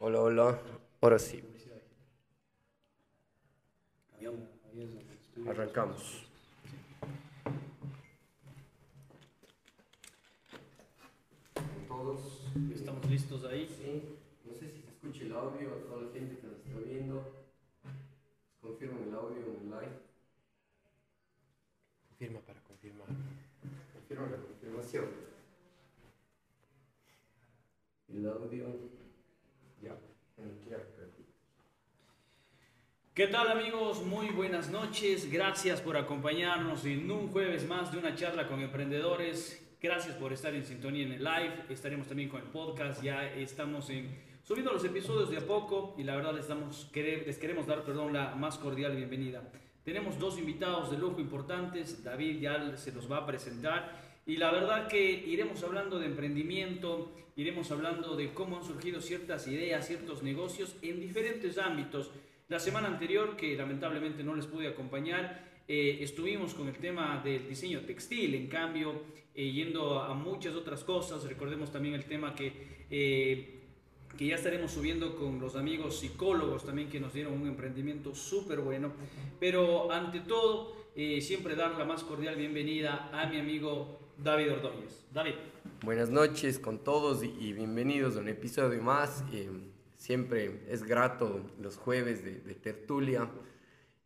Hola, hola. Ahora sí. Arrancamos. Todos. Estamos listos ahí. Sí. No sé si se escucha el audio a toda la gente que nos está viendo. Confirman el audio en el live. Confirma para confirmar. Confirman la confirmación. El audio. Ya. Ya, ¿Qué tal amigos? Muy buenas noches. Gracias por acompañarnos en un jueves más de una charla con emprendedores. Gracias por estar en sintonía en el live. Estaremos también con el podcast. Ya estamos en, subiendo los episodios de a poco y la verdad les, damos, les queremos dar perdón, la más cordial bienvenida. Tenemos dos invitados de lujo importantes. David ya se los va a presentar. Y la verdad que iremos hablando de emprendimiento, iremos hablando de cómo han surgido ciertas ideas, ciertos negocios en diferentes ámbitos. La semana anterior, que lamentablemente no les pude acompañar, eh, estuvimos con el tema del diseño textil, en cambio, eh, yendo a muchas otras cosas. Recordemos también el tema que, eh, que ya estaremos subiendo con los amigos psicólogos también que nos dieron un emprendimiento súper bueno. Pero ante todo, siempre dar la más cordial bienvenida a mi amigo David Ordóñez. David. Buenas noches con todos y, bienvenidos a un episodio más. Siempre es grato los jueves de, tertulia.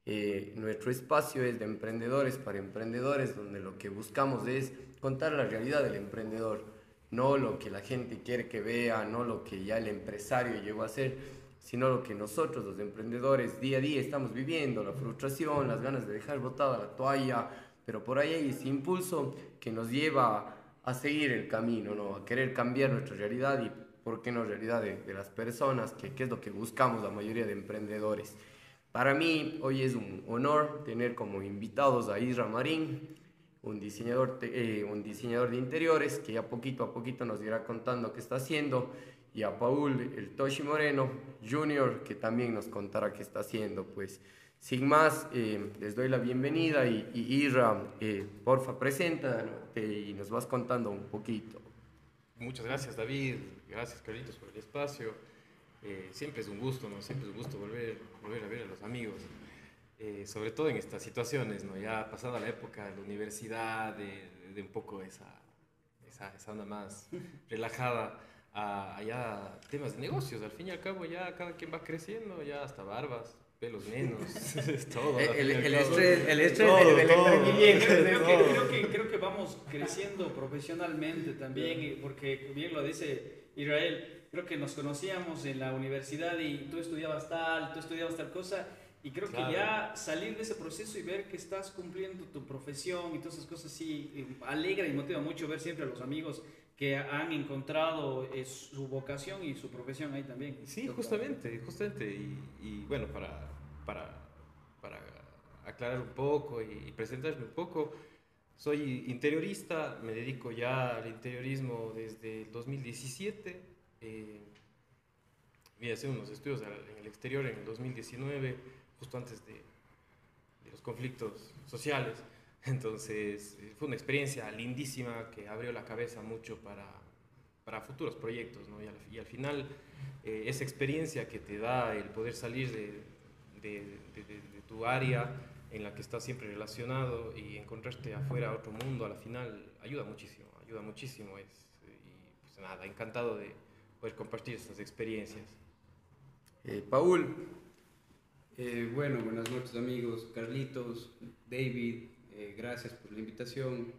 Eh, nuestro espacio es de emprendedores para emprendedores, donde lo que buscamos es contar la realidad del emprendedor, no lo que la gente quiere que vea, no lo que ya el empresario llegó a hacer, sino lo que nosotros los emprendedores día a día estamos viviendo, la frustración, las ganas de dejar botada la toalla, pero por ahí hay ese impulso que nos lleva a seguir el camino, ¿no? a querer cambiar nuestra realidad ¿por qué no realidad de, las personas, que, es lo que buscamos la mayoría de emprendedores. Para mí hoy es un honor tener como invitados a Isra Marín, un diseñador, eh, un diseñador de interiores que ya poquito a poquito nos irá contando qué está haciendo, y a Paul, el Toshi Moreno Junior, que también nos contará qué está haciendo. Pues sin más, eh, les doy la bienvenida y, Isra, eh, porfa, preséntate y nos vas contando un poquito. Muchas gracias David, gracias Carlitos por el espacio. Eh, siempre es un gusto, ¿no? Siempre es un gusto volver, volver a ver a los amigos. Eh, sobre todo en estas situaciones, ¿no? Ya pasada la época de la universidad, de, de un poco esa, esa, esa, onda más relajada, a, allá temas de negocios. Al fin y al cabo ya cada quien va creciendo, ya hasta barbas, pelos menos, es todo. El, el, estrés, el estrés del, emprendimiento. Creo, que, creo que vamos creciendo profesionalmente también, porque bien lo dice Israel, creo que nos conocíamos en la universidad y tú estudiabas tal, tú estudiabas tal cosa, y creo que ya salir de ese proceso y ver que estás cumpliendo tu profesión y todas esas cosas, sí, alegra y motiva mucho ver siempre a los amigos que han encontrado eh, su vocación y su profesión ahí también. Sí, justamente, justamente. Y, y, bueno, para, para, para aclarar un poco y, presentarme un poco, soy interiorista, me dedico ya al interiorismo desde el 2017. Eh, a hacer unos estudios en el exterior en el 2019, justo antes de, de los conflictos sociales. Entonces, eh, fue una experiencia lindísima que abrió la cabeza mucho para, para futuros proyectos, ¿no? y, al, final, eh, esa experiencia que te da el poder salir de, de, tu área en la que estás siempre relacionado y encontrarte afuera otro mundo, a la final, ayuda muchísimo, ayuda muchísimo. Es, y pues nada, encantado de poder compartir estas experiencias. Eh, Paul. bueno, buenas noches amigos, Carlitos, David, eh, gracias por la invitación.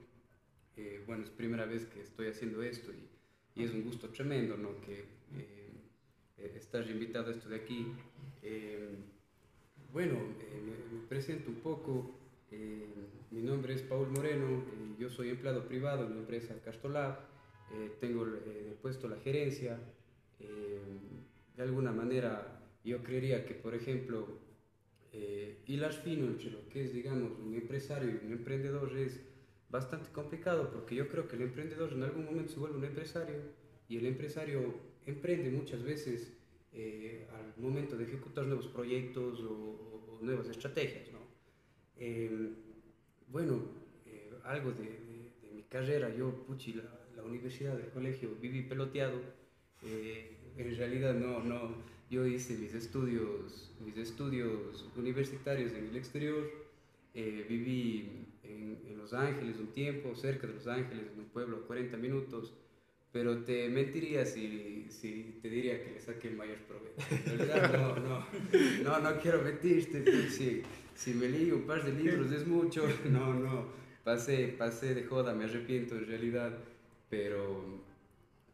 Eh, bueno, es primera vez que estoy haciendo esto y, y es un gusto tremendo, ¿no? Que eh, estar invitado a esto de aquí. Bueno, me, presento un poco. mi nombre es Paul Moreno, yo soy empleado privado en la empresa Castolab. tengo puesto la gerencia. de alguna manera, yo creería que, por ejemplo, eh, hilar fino entre lo que es, digamos, un empresario y un emprendedor es bastante complicado porque yo creo que el emprendedor en algún momento se vuelve un empresario y el empresario emprende muchas veces eh, al momento de ejecutar nuevos proyectos o, nuevas estrategias. ¿no? Em, bueno, eh, algo de, mi carrera, yo, puchi, la, universidad, el colegio, viví peloteado. Eh, en realidad no, no. Yo hice mis estudios, mis estudios universitarios en el exterior. Viví en, Los Ángeles un tiempo, cerca de Los Ángeles, en un pueblo a 40 minutos. Pero te mentiría si, si te diría que le saqué el mayor provecho. No, no, no, no quiero mentirte. Si, si me leí un par de libros es mucho. No, no. Pasé, pasé de joda, me arrepiento en realidad. Pero,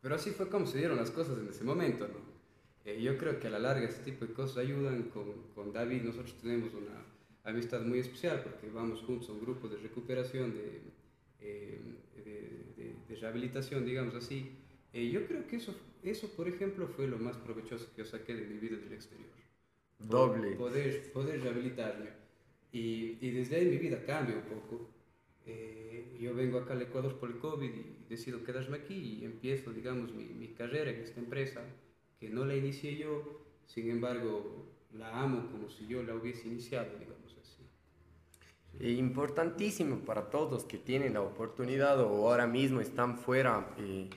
pero así fue como se dieron las cosas en ese momento, ¿no? Eh, yo creo que a la larga ese tipo de cosas ayudan. Con, con David nosotros tenemos una amistad muy especial porque vamos juntos a un grupo de recuperación, de, eh, de, de, rehabilitación, digamos así. Eh, yo creo que eso, eso, por ejemplo, fue lo más provechoso que yo saqué de mi vida del exterior. Doble. Poder, poder rehabilitarme. Y, y desde ahí mi vida cambia un poco. Eh, yo vengo acá al Ecuador por el COVID y decido quedarme aquí y empiezo, digamos, mi, mi carrera en esta empresa que no la inicié yo, sin embargo, la amo como si yo la hubiese iniciado, digamos importantísimo para todos que tienen la oportunidad o ahora mismo están fuera, eh,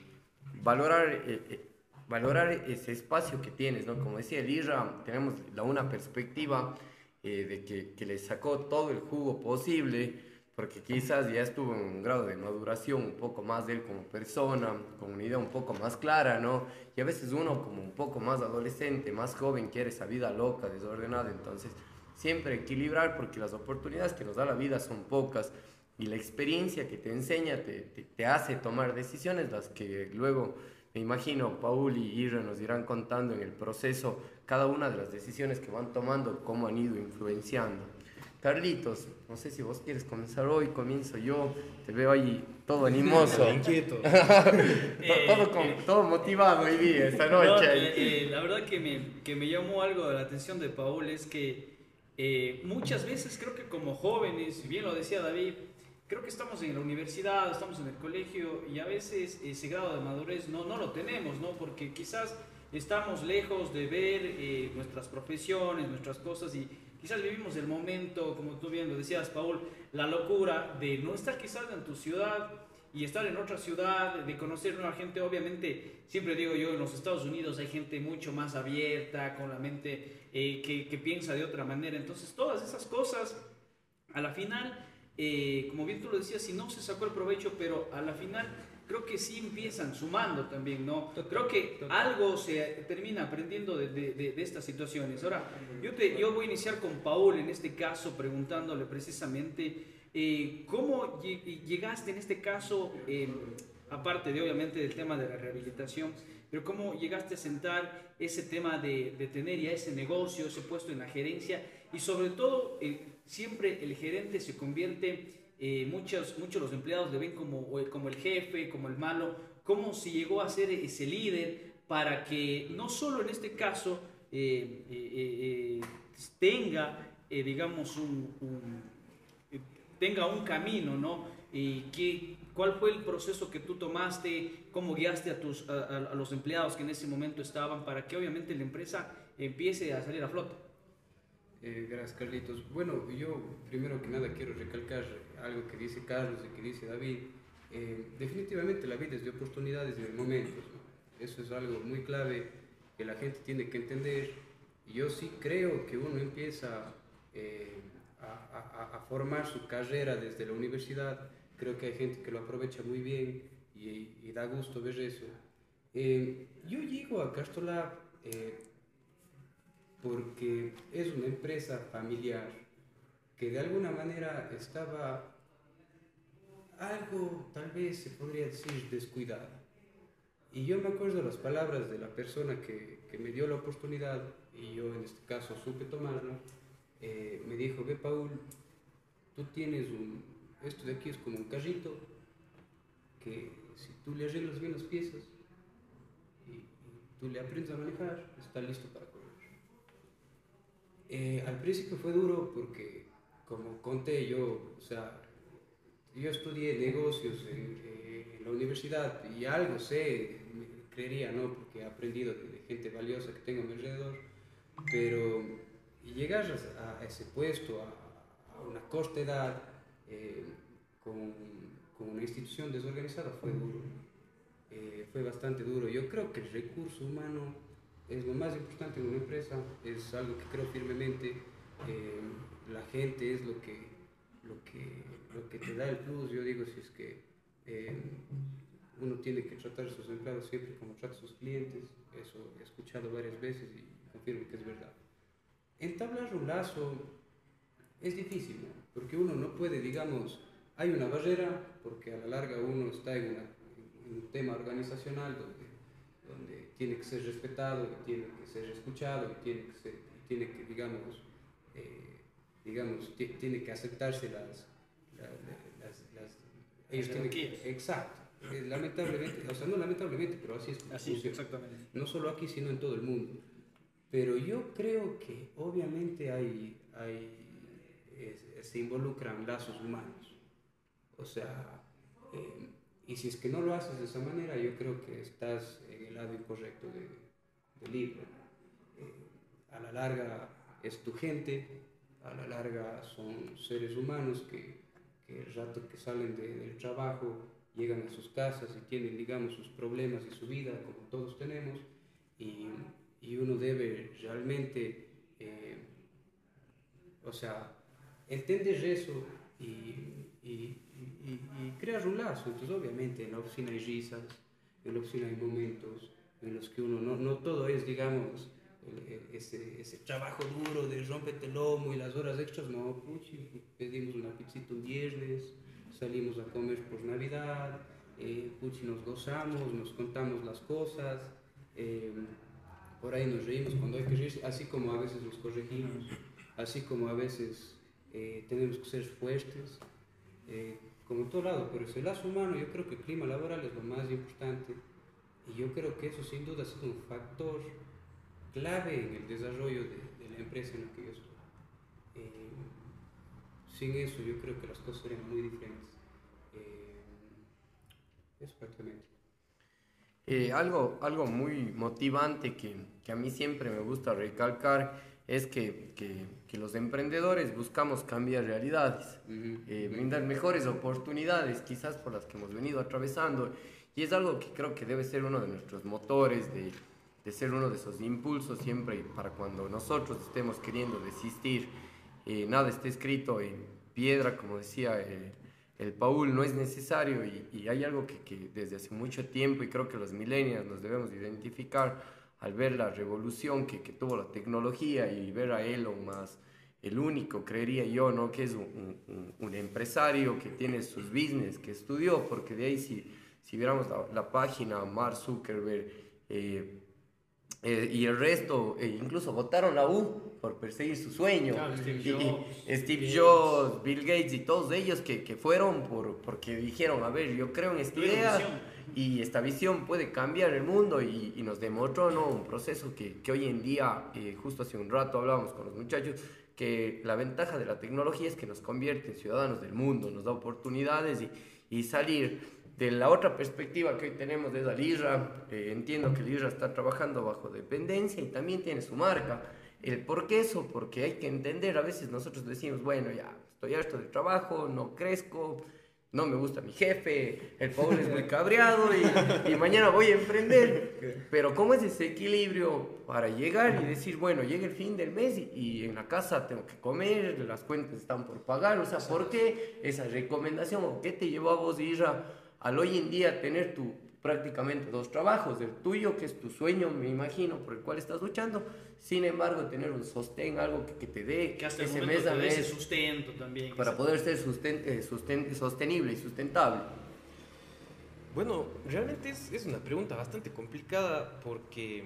valorar, eh, eh, valorar ese espacio que tienes, ¿no? Como decía Elira, tenemos la, una perspectiva eh, de que, que le sacó todo el jugo posible, porque quizás ya estuvo en un grado de maduración un poco más de él como persona, con una idea un poco más clara, ¿no? Y a veces uno como un poco más adolescente, más joven, quiere esa vida loca, desordenada, entonces siempre equilibrar porque las oportunidades que nos da la vida son pocas y la experiencia que te enseña te, te, te hace tomar decisiones, las que luego me imagino Paul y Ira nos irán contando en el proceso cada una de las decisiones que van tomando, cómo han ido influenciando. Carlitos, no sé si vos quieres comenzar hoy, comienzo yo, te veo ahí todo animoso. Inquieto. todo, todo, con- todo motivado hoy día, esta No, noche. eh, eh, la verdad que me, que me llamó algo de la atención de Paul es que eh, muchas veces creo que como jóvenes, bien lo decía David, creo que estamos en la universidad, estamos en el colegio y a veces ese grado de madurez no, no lo tenemos, ¿no? Porque quizás estamos lejos de ver eh, nuestras profesiones, nuestras cosas y quizás vivimos el momento, como tú bien lo decías, Paul, la locura de no estar quizás en tu ciudad y estar en otra ciudad, de conocer nueva gente, obviamente, siempre digo yo, en los Estados Unidos hay gente mucho más abierta, con la mente eh, que, que piensa de otra manera, entonces todas esas cosas, a la final, eh, como bien tú lo decías, si no se sacó el provecho, pero a la final creo que sí empiezan sumando también, ¿no? Creo que algo se termina aprendiendo de, de- de- de estas situaciones. Ahora, yo, te, yo voy a iniciar con Paul en este caso, preguntándole precisamente eh, cómo lle- llegaste en este caso, eh, aparte de obviamente del tema de la rehabilitación, pero cómo llegaste a sentar ese tema de, de tener ya ese negocio, ese puesto en la gerencia y sobre todo eh, siempre el gerente se convierte, eh, muchos, muchos los empleados le ven como, como el jefe, como el malo, cómo se llegó a ser ese líder para que no solo en este caso eh, tenga, digamos, un, tenga un camino, ¿no? Y qué, ¿Cuál fue el proceso que tú tomaste? ¿Cómo guiaste a, tus, a, a- los empleados que en ese momento estaban para que obviamente la empresa empiece a salir a flote? Eh, gracias, Carlitos. Bueno, yo primero que nada quiero recalcar algo que dice Carlos y que dice David. Eh, definitivamente la vida es de oportunidades y de momentos. ¿no? Eso es algo muy clave que la gente tiene que entender. Yo sí creo que uno empieza eh, a, a- a formar su carrera desde la universidad. Creo que hay gente que lo aprovecha muy bien y, y da gusto ver eso. Eh, yo llego a Castolab eh, porque es una empresa familiar que de alguna manera estaba algo, tal vez se podría decir, descuidada. Y yo me acuerdo las palabras de la persona que, que me dio la oportunidad, y yo en este caso supe tomarla, eh, me dijo, ve Paul, tú tienes un, esto de aquí es como un carrito, que si tú le arreglas bien las piezas y, tú le aprendes a manejar, está listo para correr. Eh, al principio fue duro porque, como conté yo, o sea, yo estudié negocios en, la universidad y algo sé, creería, ¿no? Porque he aprendido de, de gente valiosa que tengo a mi alrededor, pero llegar a, a ese puesto, a, a una corta edad, eh, con, con una institución desorganizada fue duro. Eh, fue bastante duro. Yo creo que el recurso humano es lo más importante en una empresa, es algo que creo firmemente. eh, la gente es lo que, lo, que, lo que te da el plus. Yo digo, si es que eh, uno tiene que tratar a sus empleados siempre como trata a sus clientes, eso he escuchado varias veces y confirmo que es verdad. Entablar un lazo es difícil, ¿no? porque uno no puede, digamos, hay una barrera, porque a la larga uno está en, una- en un tema organizacional donde, donde tiene que ser respetado, tiene que ser escuchado, tiene que, ser, tiene que digamos, eh, digamos ti- tiene que aceptarse las... la- la- las, las- ellos tienen que- exacto. Eh, Lamentablemente, o sea, no lamentablemente, pero así es. Así, funciona exactamente. no solo aquí, sino en todo el mundo. Pero yo creo que obviamente hay, hay, es- se involucran lazos humanos. O sea, eh, y si es que no lo haces de esa manera, yo creo que estás en el lado incorrecto de, del libro. Eh, a la larga es tu gente, a la larga son seres humanos que, que el rato que salen de- del trabajo llegan a sus casas y tienen, digamos, sus problemas y su vida, como todos tenemos, y, y uno debe realmente, eh, o sea, entender eso y, y- y- y crear un lazo. Entonces, obviamente, en la oficina hay risas, en la oficina hay momentos en los que uno, no, no todo es, digamos, ese, ese trabajo duro de rompete lomo y las horas extras, no, puchi, pedimos una pizzita un viernes, salimos a comer por Navidad, eh, puchi, nos gozamos, nos contamos las cosas, eh, por ahí nos reímos cuando hay que reírse, así como a veces nos corregimos, así como a veces eh, tenemos que ser fuertes, eh, como todo lado, pero ese lazo humano, yo creo que el clima laboral es lo más importante y yo creo que eso sin duda ha sido un factor clave en el desarrollo de, de la empresa en la que yo estoy. Eh, sin eso yo creo que las cosas serían muy diferentes. Eh, eso prácticamente. Eh, algo, algo muy motivante que, que a mí siempre me gusta recalcar es que, que- que los emprendedores buscamos cambiar realidades, eh, brindar mejores oportunidades quizás por las que hemos venido atravesando. Y es algo que creo que debe ser uno de nuestros motores, de, de ser uno de esos impulsos siempre para cuando nosotros estemos queriendo desistir, eh, nada está escrito en piedra, como decía eh, el Paul, no es necesario. Y, y hay algo que, que desde hace mucho tiempo y creo que los millennials nos debemos identificar al ver la revolución que, que tuvo la tecnología y ver a Elon Musk, el único, creería yo, ¿no? que es un, un- un empresario que tiene sus business, que estudió, porque de ahí si, si viéramos la, la página, Mark Zuckerberg eh, eh, y el resto, eh, incluso votaron la U por perseguir su sueño. Claro, Steve Y- y Jobs, Steve Bill Jobs, Bill Gates y todos ellos que, que fueron por, porque dijeron, a ver, yo creo en esta idea. Y esta visión puede cambiar el mundo y, nos demostró un proceso que, que hoy en día, eh, justo hace un rato hablábamos con los muchachos, que la ventaja de la tecnología es que nos convierte en ciudadanos del mundo, nos da oportunidades y, y salir de la otra perspectiva que hoy tenemos de la Lira, eh, entiendo que Lira está trabajando bajo dependencia y también tiene su marca. El ¿Por qué eso? Porque hay que entender, a veces nosotros decimos, bueno, ya estoy harto del trabajo, no crezco, no me gusta mi jefe, el pobre es muy cabreado y, mañana voy a emprender. Pero ¿cómo es ese equilibrio para llegar y decir, bueno, llega el fin del mes y, en la casa tengo que comer, las cuentas están por pagar? O sea, ¿por qué esa recomendación o qué te llevó a vos, Isra, al hoy en día tener tu prácticamente dos trabajos, el tuyo, que es tu sueño, me imagino, por el cual estás luchando, sin embargo, tener un sostén, algo que, que te dé Que hasta ese mes a te dé ese mes sustento también. para poder ser susten- eh, susten- sostenible y sustentable. Bueno, realmente es, es una pregunta bastante complicada porque,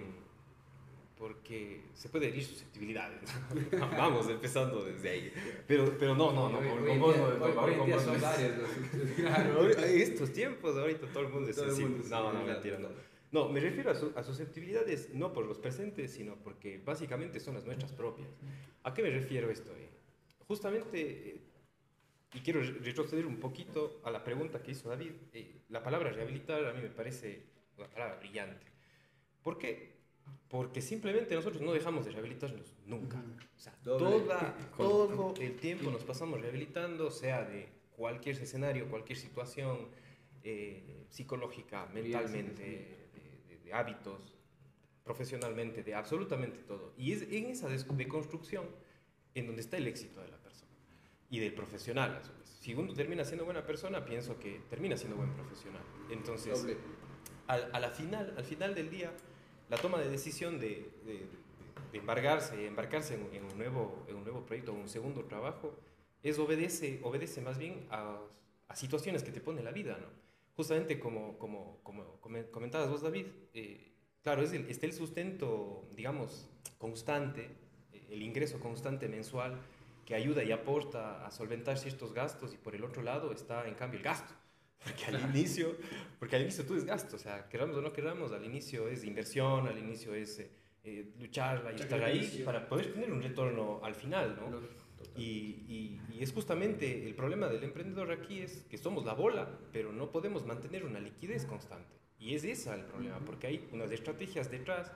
porque se puede herir susceptibilidades. Vamos, empezando desde ahí. Pero, pero no, no, no. Estos tiempos, ahorita todo el mundo es sensible. No, no, mentira, no. No, me refiero a, su- a susceptibilidades no por los presentes, sino porque básicamente son las nuestras propias. ¿A qué me refiero esto? eh? Justamente, eh, y quiero re- retroceder un poquito a la pregunta que hizo David, eh, la palabra rehabilitar a mí me parece una palabra brillante. ¿Por qué? Porque simplemente nosotros no dejamos de rehabilitarnos nunca. O sea, toda, todo el tiempo nos pasamos rehabilitando, sea de cualquier escenario, cualquier situación eh, psicológica, mentalmente, de, de- de hábitos, profesionalmente de absolutamente todo. Y es en esa deconstrucción en donde está el éxito de la persona y del profesional a su vez. Si uno termina siendo buena persona, pienso que termina siendo buen profesional. Entonces, al, a la final, al final del día, la toma de decisión de, de, embarcarse, embarcarse en, un nuevo, en un proyecto, segundo trabajo, es obedece, más bien a, situaciones que te pone la vida, ¿no? Justamente como, como, como comentabas vos, David, eh, claro, es el, está el sustento, digamos, constante, el ingreso constante mensual que ayuda y aporta a solventar ciertos gastos y por el otro lado está en cambio el gasto. Porque al inicio, porque al inicio tú es gasto, o sea, queramos o no queramos, al inicio es inversión, al inicio es eh, eh luchar y estar ahí para poder tener un retorno al final, ¿no? Y, y, y, es justamente el problema del emprendedor aquí es que somos la bola, pero no podemos mantener una liquidez constante. Y es ese el problema, porque hay unas estrategias detrás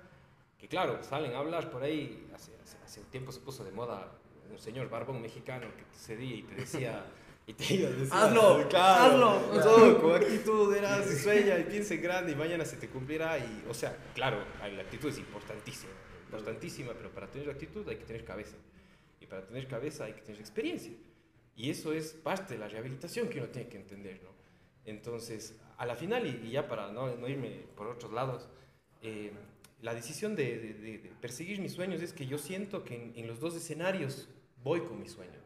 que, claro, salen a hablar por ahí. Hace, hace, un tiempo se puso de moda un señor barbón mexicano que te cedía y te decía. Y te iba a decir, hazlo, claro, hazlo. Todo con actitud, eras y sueña y piensa en grande y mañana se te cumplirá. Y, o sea, claro, la actitud es importantísima, importantísima, pero para tener actitud hay que tener cabeza. Y para tener cabeza hay que tener experiencia. Y eso es parte de la rehabilitación que uno tiene que entender, ¿no? Entonces, a la final, y, ya para no, no, irme por otros lados, eh, la decisión de, de, perseguir mis sueños es que yo siento que en, los dos escenarios voy con mis sueños.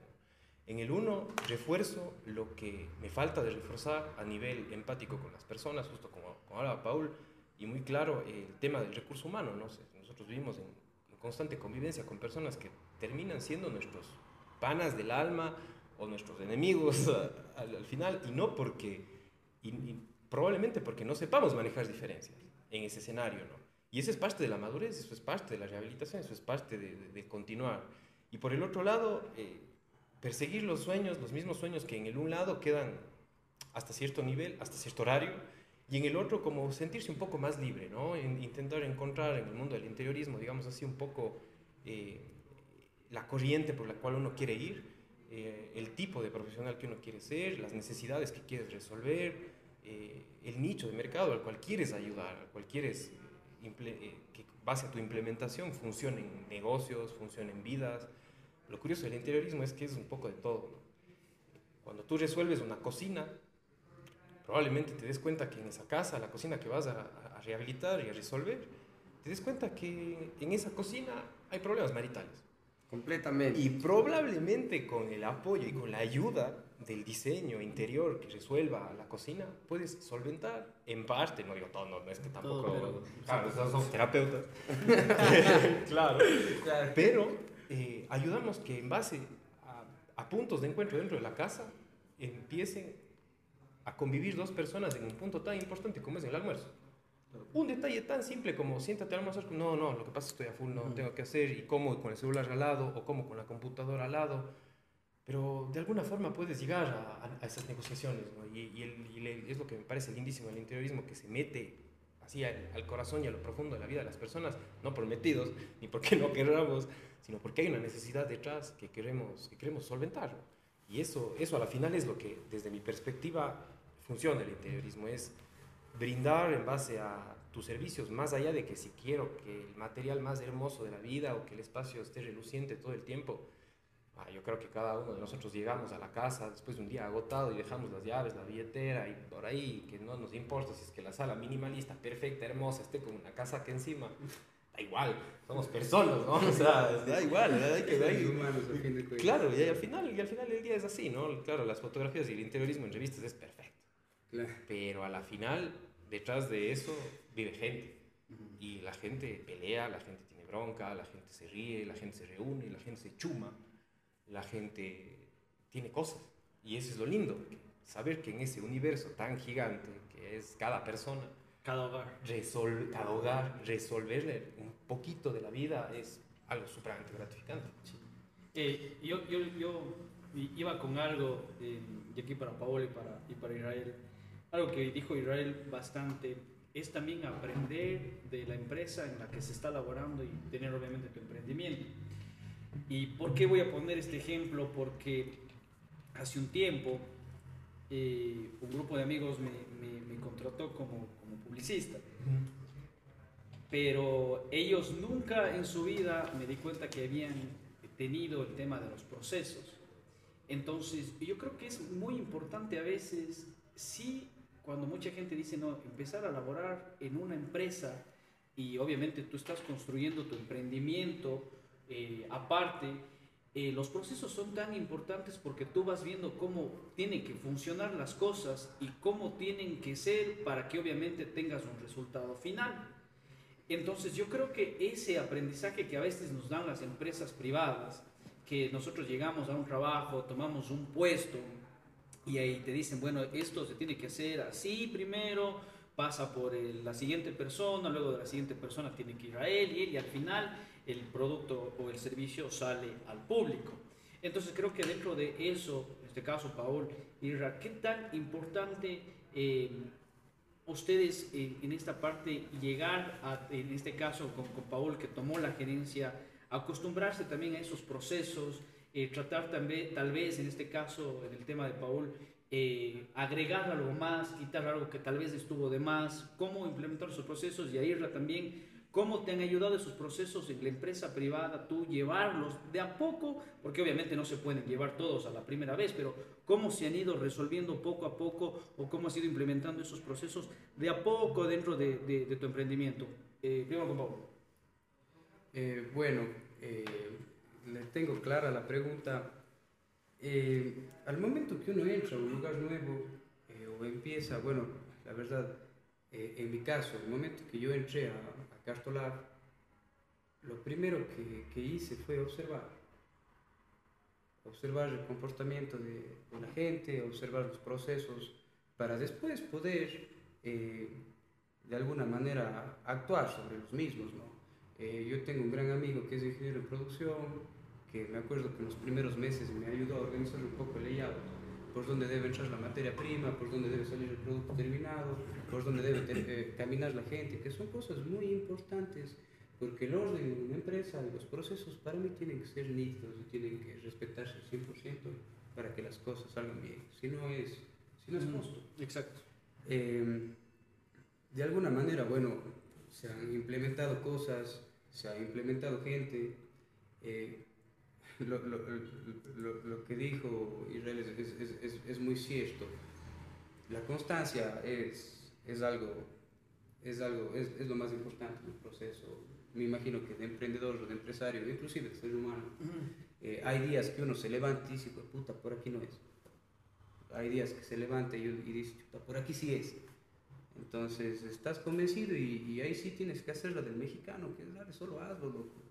En el uno refuerzo lo que me falta de reforzar a nivel empático con las personas, justo como, como hablaba Paul, y muy claro el tema del recurso humano. ¿no? Nosotros vivimos en, constante convivencia con personas que terminan siendo nuestros panas del alma o nuestros enemigos al, al final, y no porque y, probablemente porque no sepamos manejar diferencias en ese escenario, ¿no? Y eso es parte de la madurez, eso es parte de la rehabilitación, eso es parte de, continuar. Y por el otro lado, eh, perseguir los sueños, los mismos sueños que en el un lado quedan hasta cierto nivel, hasta cierto horario, y en el otro como sentirse un poco más libre, ¿no? intentar encontrar en el mundo del interiorismo, digamos así, un poco eh, la corriente por la cual uno quiere ir, eh, el tipo de profesional que uno quiere ser, las necesidades que quieres resolver, eh, el nicho de mercado al cual quieres ayudar, al cual quieres que base a tu implementación funcionen negocios, funcionen vidas. Lo curioso del interiorismo es que es un poco de todo. Cuando tú resuelves una cocina, probablemente te des cuenta que en esa casa, la cocina que vas a, a rehabilitar y a resolver, te des cuenta que en esa cocina hay problemas maritales. Completamente. Y probablemente con el apoyo y con la ayuda del diseño interior que resuelva la cocina, puedes solventar en parte, no digo todo, no, es que tampoco... claro, somos terapeutas. claro, Pero eh, ayudamos que en base a, a puntos de encuentro dentro de la casa empiecen a convivir dos personas en un punto tan importante como es el almuerzo. Un detalle tan simple como siéntate a almorzar, no, no, lo que pasa es que estoy a full, no tengo que hacer, y como con el celular al lado, o como con la computadora al lado, pero de alguna forma puedes llegar a, a, esas negociaciones, ¿no? y, y, el, es lo que me parece lindísimo el interiorismo, que se mete así al, corazón y a lo profundo de la vida de las personas, no por metidos, ni porque no queramos, sino porque hay una necesidad detrás que queremos, que queremos solventar. Y eso, eso a la final es lo que, desde mi perspectiva, funciona el interiorismo, es brindar en base a tus servicios, más allá de que si quiero que el material más hermoso de la vida o que el espacio esté reluciente todo el tiempo, ah, yo creo que cada uno de nosotros llegamos a la casa después de un día agotado y dejamos las llaves, la billetera y por ahí, que no nos importa si es que la sala minimalista, perfecta, hermosa, esté con una casa que encima, da igual, somos personas, ¿no? O sea, da igual, hay que ver. Claro, y al final, y al final del día es así, ¿no? Claro, las fotografías y el interiorismo en revistas es perfecto. Pero a la final, detrás de eso vive gente. Y la gente pelea, la gente tiene bronca, la gente se ríe, la gente se reúne, la gente se chuma, la gente tiene cosas. Y eso es lo lindo, saber que en ese universo tan gigante que es cada persona, cada hogar, cada hogar resolverle un poquito de la vida es algo súper gratificante. Eh, yo, yo, yo, iba con algo, eh, y aquí para Paolo y para, y para Israel, algo que dijo Israel bastante es también aprender de la empresa en la que se está laborando y tener obviamente tu emprendimiento. ¿Y por qué voy a poner este ejemplo? Porque hace un tiempo eh, un grupo de amigos me, me, contrató como, como publicista. pero ellos nunca en su vida me di cuenta que habían tenido el tema de los procesos. Entonces, yo creo que es muy importante a veces, sí, cuando mucha gente dice, no, empezar a laborar en una empresa y obviamente tú estás construyendo tu emprendimiento eh, aparte, eh, los procesos son tan importantes porque tú vas viendo cómo tienen que funcionar las cosas y cómo tienen que ser para que obviamente tengas un resultado final. Entonces yo creo que ese aprendizaje que a veces nos dan las empresas privadas, que nosotros llegamos a un trabajo, tomamos un puesto y ahí te dicen, bueno, esto se tiene que hacer así primero, pasa por la siguiente persona, luego de la siguiente persona tiene que ir a él y él y al final el producto o el servicio sale al público. Entonces creo que dentro de eso, en este caso Paul, Irra, ¿qué tan importante eh, ustedes en esta parte llegar, a, en este caso con, con, Paul que tomó la gerencia, acostumbrarse también a esos procesos, eh, tratar también, tal vez en este caso, en el tema de Paul, eh, agregar algo más, quitar algo que tal vez estuvo de más, cómo implementar esos procesos y a Irra también cómo te han ayudado esos procesos en la empresa privada, tú llevarlos de a poco, porque obviamente no se pueden llevar todos a la primera vez, pero cómo se han ido resolviendo poco a poco o cómo has ido implementando esos procesos de a poco dentro de, de, tu emprendimiento. Eh, primero con Pablo. Eh, bueno, eh, le tengo clara la pregunta. Eh, al momento que uno entra a un lugar nuevo o empieza, bueno, la verdad, en mi caso, el momento que yo entré a, Castolab, lo primero que, que, hice fue observar. Observar el comportamiento de, la gente, observar los procesos, para después poder, eh, de alguna manera, actuar sobre los mismos. ¿no? Eh, yo tengo un gran amigo que es ingeniero en producción, que me acuerdo que en los primeros meses me ayudó a organizar un poco el layout, por dónde debe entrar la materia prima, por dónde debe salir el producto terminado, por dónde debe eh, caminar la gente, que son cosas muy importantes, porque el orden de una empresa y los procesos para mí tienen que ser nítidos y tienen que respetarse al 100% para que las cosas salgan bien, si no es, si no es justo. Exacto. Em, de alguna manera, bueno, se han implementado cosas, se ha implementado gente. Eh, lo, lo, lo, lo, que dijo Israel es, es, es, es, muy cierto. La constancia es, es algo, es, algo es, es, lo más importante en el proceso. Me imagino que de emprendedor o de empresario, inclusive de ser humano, eh, hay días que uno se levanta y dice, puta, por aquí no es. Hay días que se levanta y, y dice, puta, por aquí sí es. Entonces estás convencido y, y, ahí sí tienes que hacer la del mexicano, que es dale, solo hazlo, loco.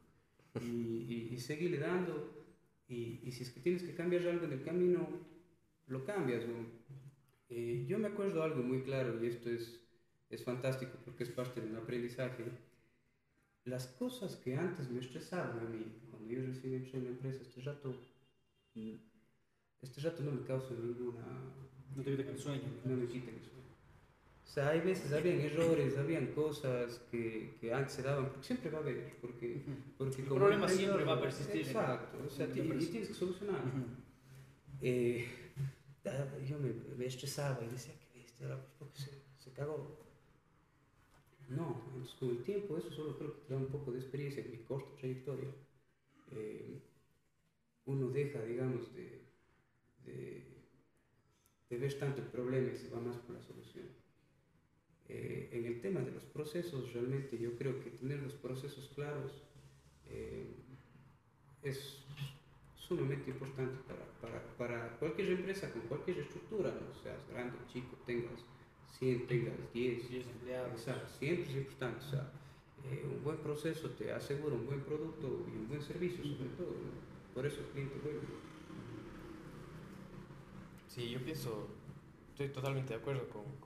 Y, y, y seguirle dando. Y, y, si es que tienes que cambiar algo en el camino, lo cambias. ¿no? Eh, yo me acuerdo algo muy claro y esto es, es fantástico porque es parte de un aprendizaje. Las cosas que antes me estresaban a mí, cuando yo recién entré en la empresa, este rato, mm, este rato no me causa ninguna... No te quita el sueño. No me quita el sueño. O sea, hay veces habían errores, habían cosas que, que antes se daban, porque siempre va a haber, porque, porque el problema siempre va a persistir. Exacto, o sea, y, tienes que solucionar. eh, yo me, me, estresaba y decía, que bestia, pues porque se, se cagó. No, entonces con el tiempo eso solo creo que te da un poco de experiencia en mi corta trayectoria. Eh, uno deja, digamos, de, de, de, ver tanto el problema y se va más por la solución. Eh, en el tema de los procesos, realmente yo creo que tener los procesos claros eh, es sumamente importante para, para, para, cualquier empresa con cualquier estructura, ¿no? seas grande, chico, tengas 100, tengas 10, 10 empleados. siempre es importante. O sea, eh, un buen proceso te asegura un buen producto y un buen servicio, sobre todo. ¿no? Por eso el cliente vuelve. Sí, yo pienso, estoy totalmente de acuerdo con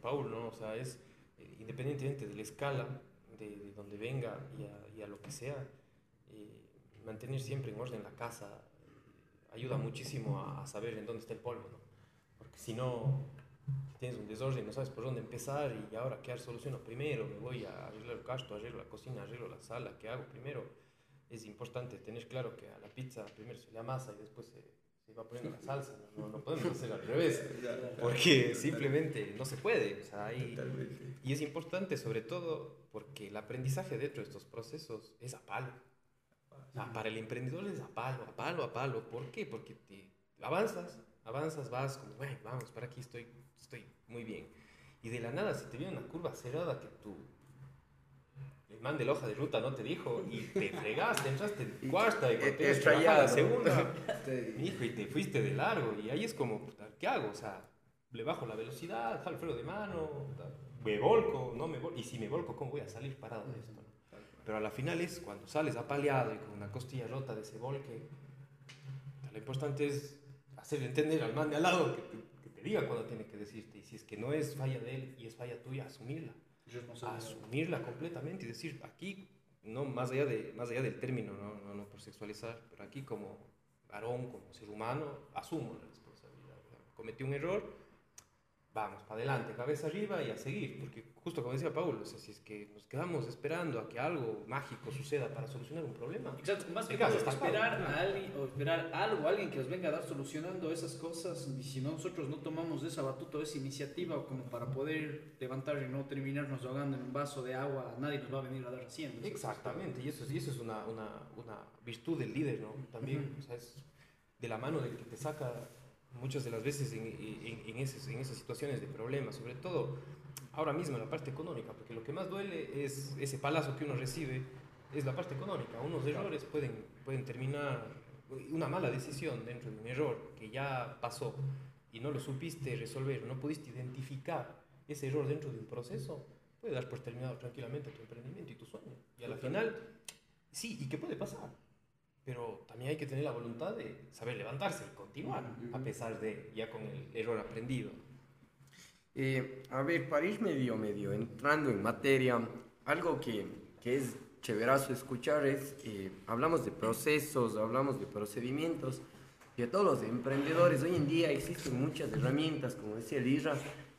Paul, ¿no? O sea, es eh, independientemente de la escala, de, de donde venga y a, y a, lo que sea, eh, mantener siempre en orden la casa ayuda muchísimo a, a, saber en dónde está el polvo, ¿no? Porque si no, tienes un desorden, no sabes por dónde empezar y ahora qué soluciono primero, me voy a arreglar el casto, arreglo la cocina, arreglo la sala, ¿qué hago primero? Es importante tener claro que a la pizza primero se le amasa y después se, se va poniendo la salsa, no, no podemos hacer al revés, porque simplemente no se puede. O sea, hay- y es importante sobre todo porque el aprendizaje dentro de estos procesos es a palo. O sea, para el emprendedor es a palo, a palo, a palo. ¿Por qué? Porque te avanzas, avanzas, vas como, "Bueno, vamos, para aquí estoy, estoy muy bien. Y de la nada, si te viene una curva cerrada que tú el man de la hoja de ruta no te dijo y te fregaste, entraste en cuarta y bajar la segunda, hijo, y te fuiste de largo. Y ahí es como, ¿qué hago? O sea, le bajo la velocidad, jalo el freno de mano, me volco, no me volco. Y si me volco, ¿cómo voy a salir parado de esto? no? Pero a la final es cuando sales apaleado y con una costilla rota de ese volque, lo importante es hacerle entender al man de al lado que te, que te diga cuando tiene que decirte. Y si es que no es falla de él y es falla tuya, asumirla asumirla completamente y decir aquí no más allá de más allá del término no, no, no por sexualizar pero aquí como varón como ser humano asumo la responsabilidad ¿verdad? cometí un error vamos para adelante cabeza arriba y a seguir porque justo como decía Paulo o sea, si es que nos quedamos esperando a que algo mágico suceda para solucionar un problema Exacto, más que esperar a alguien o esperar algo, alguien que nos venga a dar solucionando esas cosas y si nosotros no tomamos esa batuta esa iniciativa como para poder levantar y no terminarnos ahogando en un vaso de agua, nadie nos va a venir a dar haciendo. Exactamente, y eso, es- y eso es una, una, una virtud del líder, ¿no? También, o sea, es de la mano del que te saca muchas de las veces en, en, en esas, en esas situaciones de problemas, sobre todo ahora mismo en la parte económica, porque lo que más duele es ese palazo que uno recibe, es la parte económica. Unos errores pueden, pueden terminar, una mala decisión dentro de un error que ya pasó y no lo supiste resolver, no pudiste identificar ese error dentro de un proceso, puede dar por terminado tranquilamente tu emprendimiento y tu sueño. Y a la final, sí, ¿y qué puede pasar? Pero también hay que tener la voluntad de saber levantarse y continuar, a pesar de ya con el error aprendido. Eh, a ver, para ir medio, medio entrando en materia, algo que, que es chéverazo escuchar es, eh, hablamos de procesos, hablamos de procedimientos, y a todos los emprendedores, hoy en día existen muchas herramientas, como decía el Isra,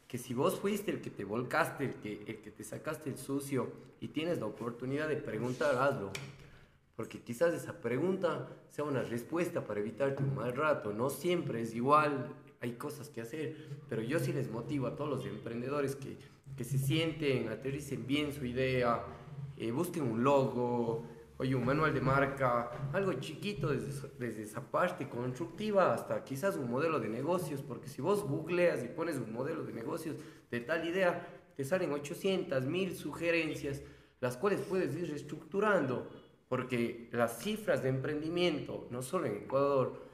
que si vos fuiste el que te volcaste, el que, el que te sacaste el sucio y tienes la oportunidad de preguntar, hazlo. Porque quizás esa pregunta sea una respuesta para evitarte un mal rato. No siempre es igual, hay cosas que hacer, pero yo sí les motivo a todos los emprendedores que, que se sienten, aterricen bien su idea, eh, busquen un logo, oye, un manual de marca, algo chiquito desde, desde esa parte constructiva hasta quizás un modelo de negocios, porque si vos googleas y pones un modelo de negocios de tal idea, te salen 800, 1000 sugerencias, las cuales puedes ir reestructurando, porque las cifras de emprendimiento, no solo en Ecuador,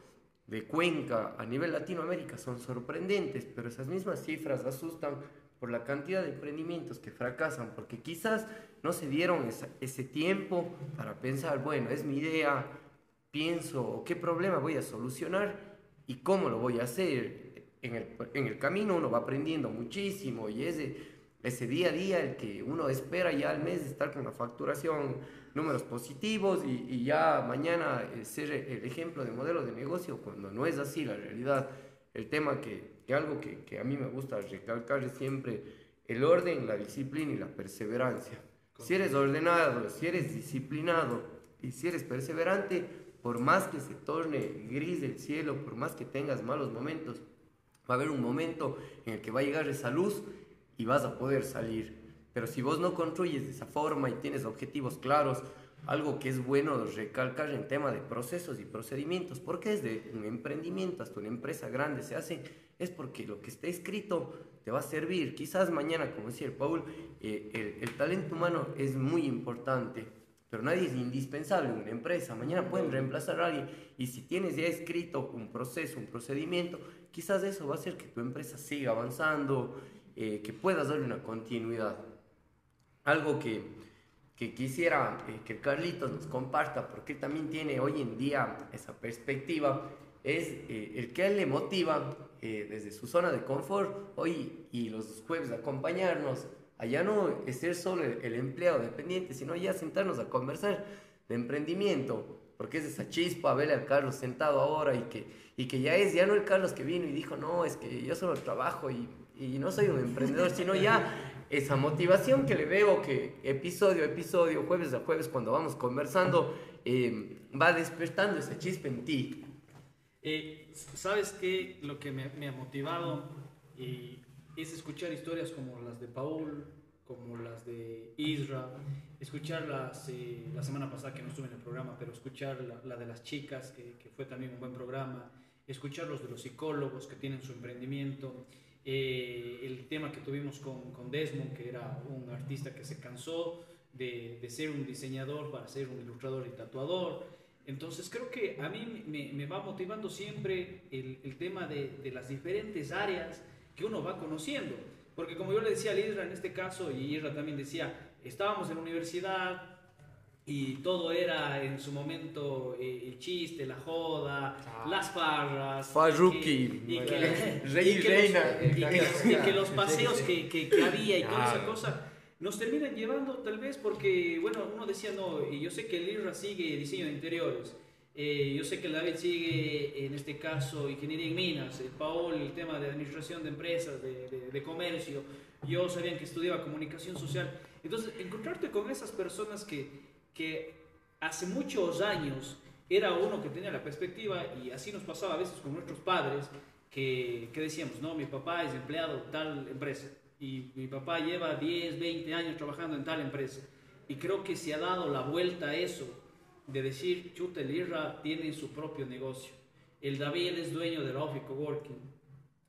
de Cuenca a nivel Latinoamérica son sorprendentes, pero esas mismas cifras asustan por la cantidad de emprendimientos que fracasan, porque quizás no se dieron esa- ese tiempo para pensar, bueno, es mi idea, pienso qué problema voy a solucionar y cómo lo voy a hacer. En el, en el camino uno va aprendiendo muchísimo y ese, ese día a día el que uno espera ya al mes estar con la facturación, números positivos y, y ya mañana eh, ser el ejemplo de modelo de negocio, cuando no es así la realidad. El tema que, que algo que, que a mí me gusta recalcar es siempre el orden, la disciplina y la perseverancia. Si eres ordenado, si eres disciplinado y si eres perseverante, por más que se torne gris el cielo, por más que tengas malos momentos, va a haber un momento en el que va a llegar esa luz y vas a poder salir. Pero si vos no construyes de esa forma y tienes objetivos claros, algo que es bueno recalcar en tema de procesos y procedimientos, porque desde un emprendimiento hasta una empresa grande se hace, es porque lo que está escrito te va a servir. Quizás mañana, como decía el Paul, eh, el, el talento humano es muy importante, pero nadie es indispensable en una empresa. Mañana pueden reemplazar a alguien y si tienes ya escrito un proceso, un procedimiento, quizás eso va a hacer que tu empresa siga avanzando, eh, que puedas darle una continuidad. Algo que, que quisiera eh, que Carlitos nos comparta, porque él también tiene hoy en día esa perspectiva, es eh, el que a él le motiva eh, desde su zona de confort hoy y los jueves acompañarnos. Allá no es ser solo el, el empleado dependiente, sino ya sentarnos a conversar de emprendimiento, porque es esa chispa, verle al Carlos sentado ahora y que, y que ya es, ya no el Carlos que vino y dijo, no, es que yo solo trabajo y, y no soy un emprendedor, sino ya esa motivación que le veo que episodio a episodio, jueves a jueves, cuando vamos conversando, eh, va despertando esa chispa en ti. Eh, ¿Sabes qué? Lo que me, ha motivado y es escuchar historias como las de Paul, como las de Isra, escucharlas eh, la semana pasada que no estuve en el programa, pero escuchar la, la de las chicas, que, que, fue también un buen programa, escuchar los de los psicólogos que tienen su emprendimiento, eh, el tema que tuvimos con, con, Desmond, que era un artista que se cansó de, de, ser un diseñador para ser un ilustrador y tatuador. Entonces creo que a mí me, me va motivando siempre el, el tema de, de las diferentes áreas que uno va conociendo. Porque como yo le decía a Isra en este caso, y Isra también decía, estábamos en la universidad y todo era en su momento eh, el chiste, la joda, ah. las farras. Farruki, y que, rey y, reina. Los, y, que, los paseos que, que, que había y toda esa cosa nos terminan llevando tal vez porque, bueno, uno decía, no, y yo sé que el IRA sigue diseño de interiores, eh, yo sé que el David sigue, en este caso, ingeniería en minas, el Paul, el tema de administración de empresas, de, de, de comercio, yo sabía que estudiaba comunicación social. Entonces, encontrarte con esas personas que, que hace muchos años era uno que tenía la perspectiva, y así nos pasaba a veces con nuestros padres, que, que decíamos, no, mi papá es empleado de tal empresa, y mi papá lleva 10, 20 años trabajando en tal empresa, y creo que se ha dado la vuelta a eso de decir, chuta, el tiene su propio negocio. El David es dueño de la Office Coworking.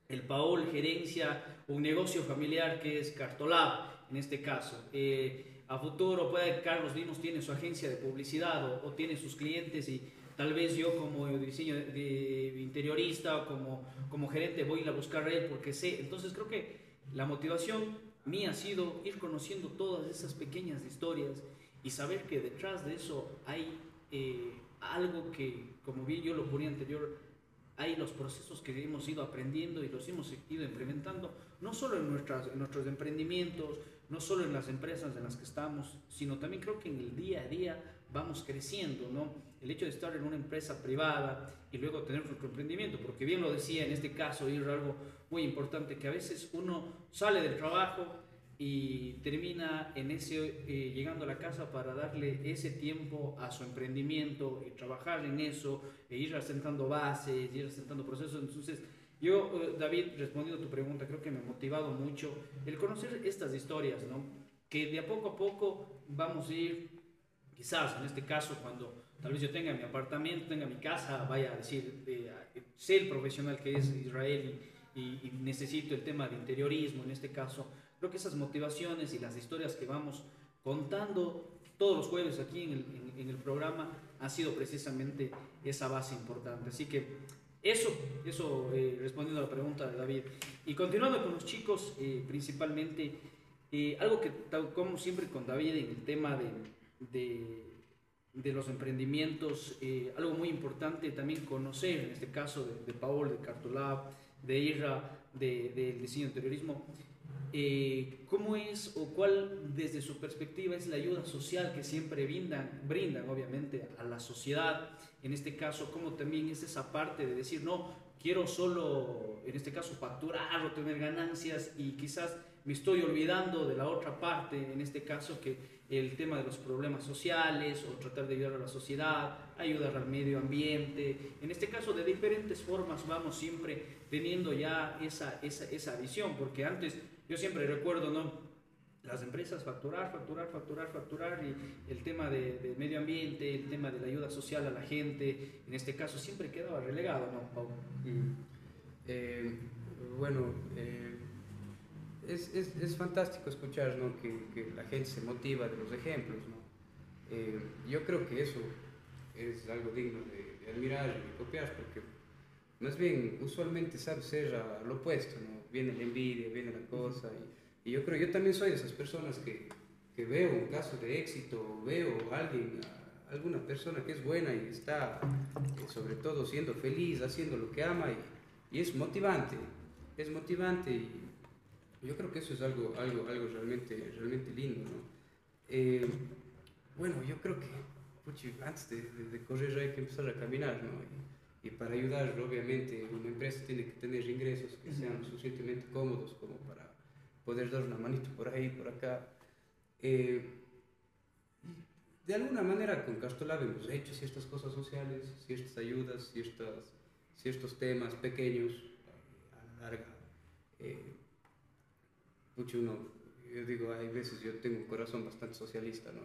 El Paul gerencia un negocio familiar que es Cartolab, en este caso. Eh, a futuro puede Carlos Limos tiene su agencia de publicidad o, o, tiene sus clientes y tal vez yo como diseño interiorista o como, como gerente voy a ir a buscar a él porque sé. Entonces creo que la motivación mía ha sido ir conociendo todas esas pequeñas historias y saber que detrás de eso hay eh, algo que, como bien yo lo ponía anterior, hay los procesos que hemos ido aprendiendo y los hemos ido implementando, no solo en, nuestras, en nuestros emprendimientos, no solo en las empresas en las que estamos, sino también creo que en el día a día vamos creciendo, ¿no? El hecho de estar en una empresa privada y luego tener nuestro emprendimiento, porque bien lo decía en este caso, y algo muy importante, que a veces uno sale del trabajo, y termina en ese, eh, llegando a la casa para darle ese tiempo a su emprendimiento y trabajar en eso, e ir asentando bases, ir asentando procesos. Entonces, yo, eh, David, respondiendo a tu pregunta, creo que me ha motivado mucho el conocer estas historias, ¿no? Que de a poco a poco vamos a ir, quizás en este caso, cuando tal vez yo tenga mi apartamento, tenga mi casa, vaya a decir, eh, sé el profesional que es Israel y, necesito el tema de interiorismo, en este caso, Creo que esas motivaciones y las historias que vamos contando todos los jueves aquí en el, en el programa ha sido precisamente esa base importante. Así que eso, eso eh, respondiendo a la pregunta de David. Y continuando con los chicos, eh, principalmente, eh, algo que como siempre con David en el tema de, de, los emprendimientos, algo muy importante también conocer, en este caso de, Paul, de Cartolab, de Irra, del de, de diseño interiorismo, eh, ¿cómo es o cuál desde su perspectiva es la ayuda social que siempre brindan, brindan obviamente a la sociedad? En este caso, ¿cómo también es esa parte de decir, no, quiero solo, en este caso, facturar o tener ganancias y quizás me estoy olvidando de la otra parte, en este caso, que el tema de los problemas sociales o tratar de ayudar a la sociedad, ayudar al medio ambiente. En este caso, de diferentes formas vamos siempre teniendo ya esa, esa, esa visión, porque antes yo siempre recuerdo, ¿no? Las empresas facturar, facturar, facturar, facturar y el tema de, medio ambiente, el tema de la ayuda social a la gente, en este caso siempre quedaba relegado, ¿no, Pau? Mm. Eh, bueno, eh, es, es, es, fantástico escuchar ¿no? que, la gente se motiva de los ejemplos. ¿no? Eh, yo creo que eso es algo digno de, de admirar y copiar, porque más bien usualmente sabe ser lo opuesto. ¿no? Viene la envidia, viene la cosa. Y, y, yo creo, yo también soy de esas personas que, que veo un caso de éxito, veo a alguien, a alguna persona que es buena y está eh, sobre todo siendo feliz, haciendo lo que ama y, y, es motivante, es motivante y yo creo que eso es algo, algo, algo realmente, realmente lindo. ¿no? Eh, bueno, yo creo que puchi, antes de, de, correr hay que empezar a caminar, ¿no? Y, y para ayudar, obviamente, una empresa tiene que tener ingresos que sean suficientemente cómodos como para poder dar una manito por ahí, por acá. Eh, de alguna manera con Castolab hemos hecho ciertas cosas sociales, ciertas ayudas, ciertas, ciertos temas pequeños a la larga. mucho uno, yo digo, hay veces yo tengo un corazón bastante socialista, ¿no?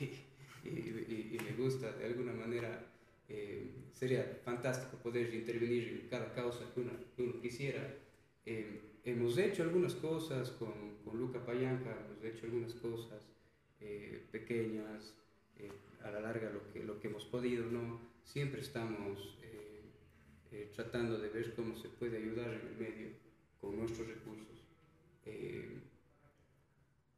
Y, y, y, me gusta de alguna manera. Sería fantástico poder intervenir en cada causa que uno, que uno quisiera. hemos hecho algunas cosas con, con Luca Payanca, hemos hecho algunas cosas pequeñas, eh, a la larga lo que, lo que hemos podido, ¿no? Siempre estamos eh, eh, tratando de ver cómo se puede ayudar en el medio con nuestros recursos.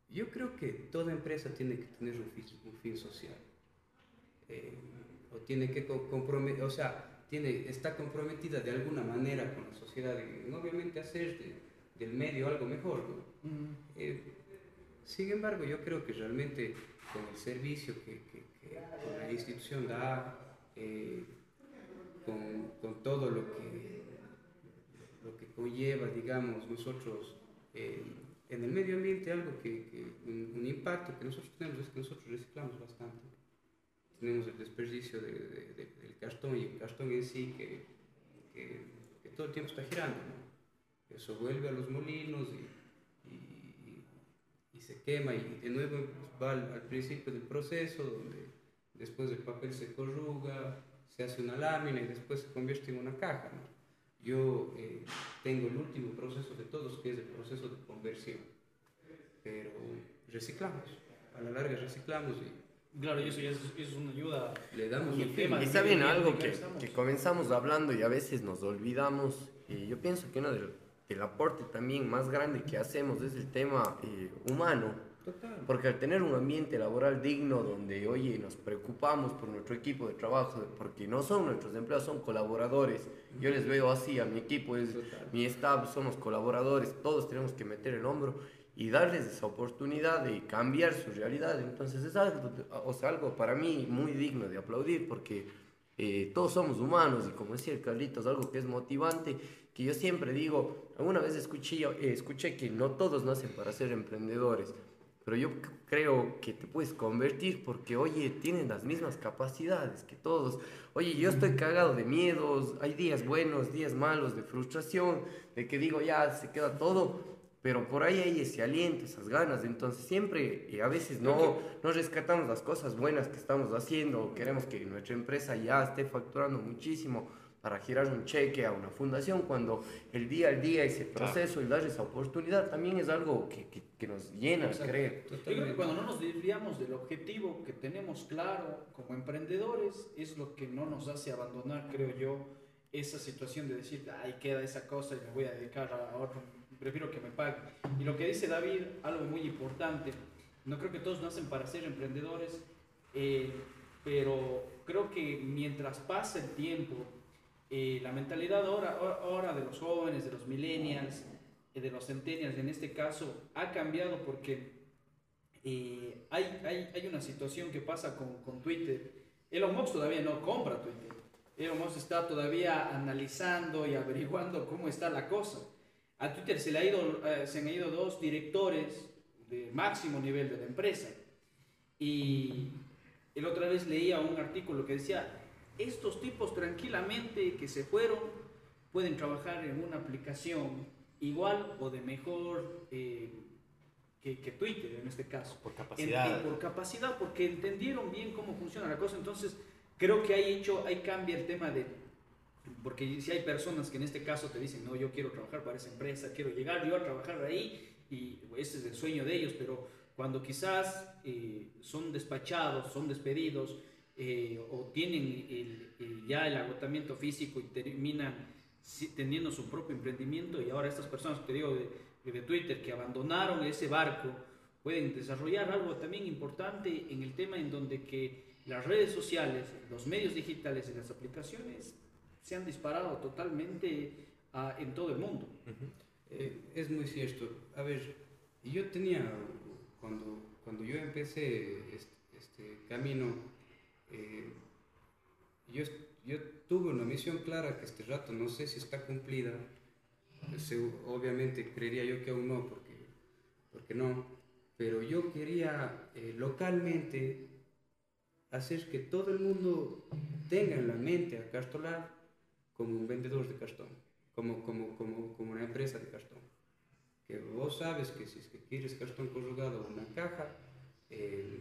yo creo que toda empresa tiene que tener un fin, un fin social. O tiene que comprometer, o sea, tiene, está comprometida de alguna manera con la sociedad y obviamente hacer del medio algo mejor. sin embargo, yo creo que realmente con el servicio que, la institución da, eh, con, con, todo lo que, lo que conlleva, digamos, nosotros eh, en el medio ambiente, algo que, un, impacto que nosotros tenemos es que nosotros reciclamos bastante. Tenemos el desperdicio del cartón y el cartón en sí que, que, todo el tiempo está girando. Eso vuelve a los molinos y y se quema y de nuevo va al, principio del proceso donde después el papel se corruga, se hace una lámina y después se convierte en una caja. Yo eh, tengo el último proceso de todos que es el proceso de conversión, pero reciclamos, a la larga reciclamos y Claro, y eso ya es, una ayuda. Le damos el tema. Y saben algo que, que, comenzamos hablando y a veces nos olvidamos. Y yo pienso que uno de, el aporte también más grande que hacemos es el tema eh, humano. Porque al tener un ambiente laboral digno donde, oye, nos preocupamos por nuestro equipo de trabajo, porque no son nuestros empleados, son colaboradores. Yo les veo así a mi equipo, es, mi staff, somos colaboradores, todos tenemos que meter el hombro y darles esa oportunidad de cambiar su realidad. Entonces es algo, o sea, algo para mí muy digno de aplaudir porque eh, todos somos humanos y como decía el Carlitos, algo que es motivante que yo siempre digo, alguna vez escuché, eh, escuché que no todos nacen para ser emprendedores, pero yo creo que te puedes convertir porque, oye, tienen las mismas capacidades que todos. Oye, yo estoy cagado de miedos, hay días buenos, días malos, de frustración, de que digo, ya se queda todo, pero por ahí hay ese aliento, esas ganas. Entonces siempre, eh, a veces no, no rescatamos las cosas buenas que estamos haciendo, queremos que nuestra empresa ya esté facturando muchísimo para girar un cheque a una fundación, cuando el día al día ese proceso y dar esa oportunidad también es algo que, que, nos llena, creo. Yo creo que cuando no nos desviamos del objetivo que tenemos claro como emprendedores, es lo que no nos hace abandonar, creo yo, esa situación de decir, ay, queda esa cosa y me voy a dedicar a otro, prefiero que me pague. Y lo que dice David, algo muy importante, no creo que todos nacen para ser emprendedores, eh, pero creo que mientras pasa el tiempo, eh, la mentalidad ahora, ahora de los jóvenes, de los millennials, eh, de los centennials en este caso, ha cambiado porque hay, hay, hay, una situación que pasa con, con, Twitter. Elon Musk todavía no compra Twitter. Elon Musk está todavía analizando y averiguando cómo está la cosa. A Twitter se, le ha ido, se han ido dos directores de máximo nivel de la empresa. Y el otra vez leía un artículo que decía, estos tipos tranquilamente que se fueron pueden trabajar en una aplicación igual o de mejor eh, que, que, Twitter en este caso. Por capacidad. por capacidad, porque entendieron bien cómo funciona la cosa. Entonces, creo que hay hecho, ahí cambia el tema de, porque si hay personas que en este caso te dicen, no, yo quiero trabajar para esa empresa, quiero llegar yo a trabajar ahí, y ese es el sueño de ellos, pero cuando quizás eh, son despachados, son despedidos, eh, o tienen ya el agotamiento físico y terminan teniendo su propio emprendimiento y ahora estas personas que digo de, de, Twitter que abandonaron ese barco pueden desarrollar algo también importante en el tema en donde que las redes sociales, los medios digitales y las aplicaciones se han disparado totalmente en todo el mundo. Eh, es muy cierto. A ver, yo tenía, cuando, cuando yo empecé este, este camino, eh, yo, yo tuve una misión clara que este rato no sé si está cumplida. obviamente creería yo que aún no, porque, porque no. Pero yo quería eh, localmente hacer que todo el mundo tenga en la mente a Castolar como un vendedor de cartón, como, como, como, como una empresa de cartón. Que vos sabes que si es que quieres cartón corrugado o una caja, eh,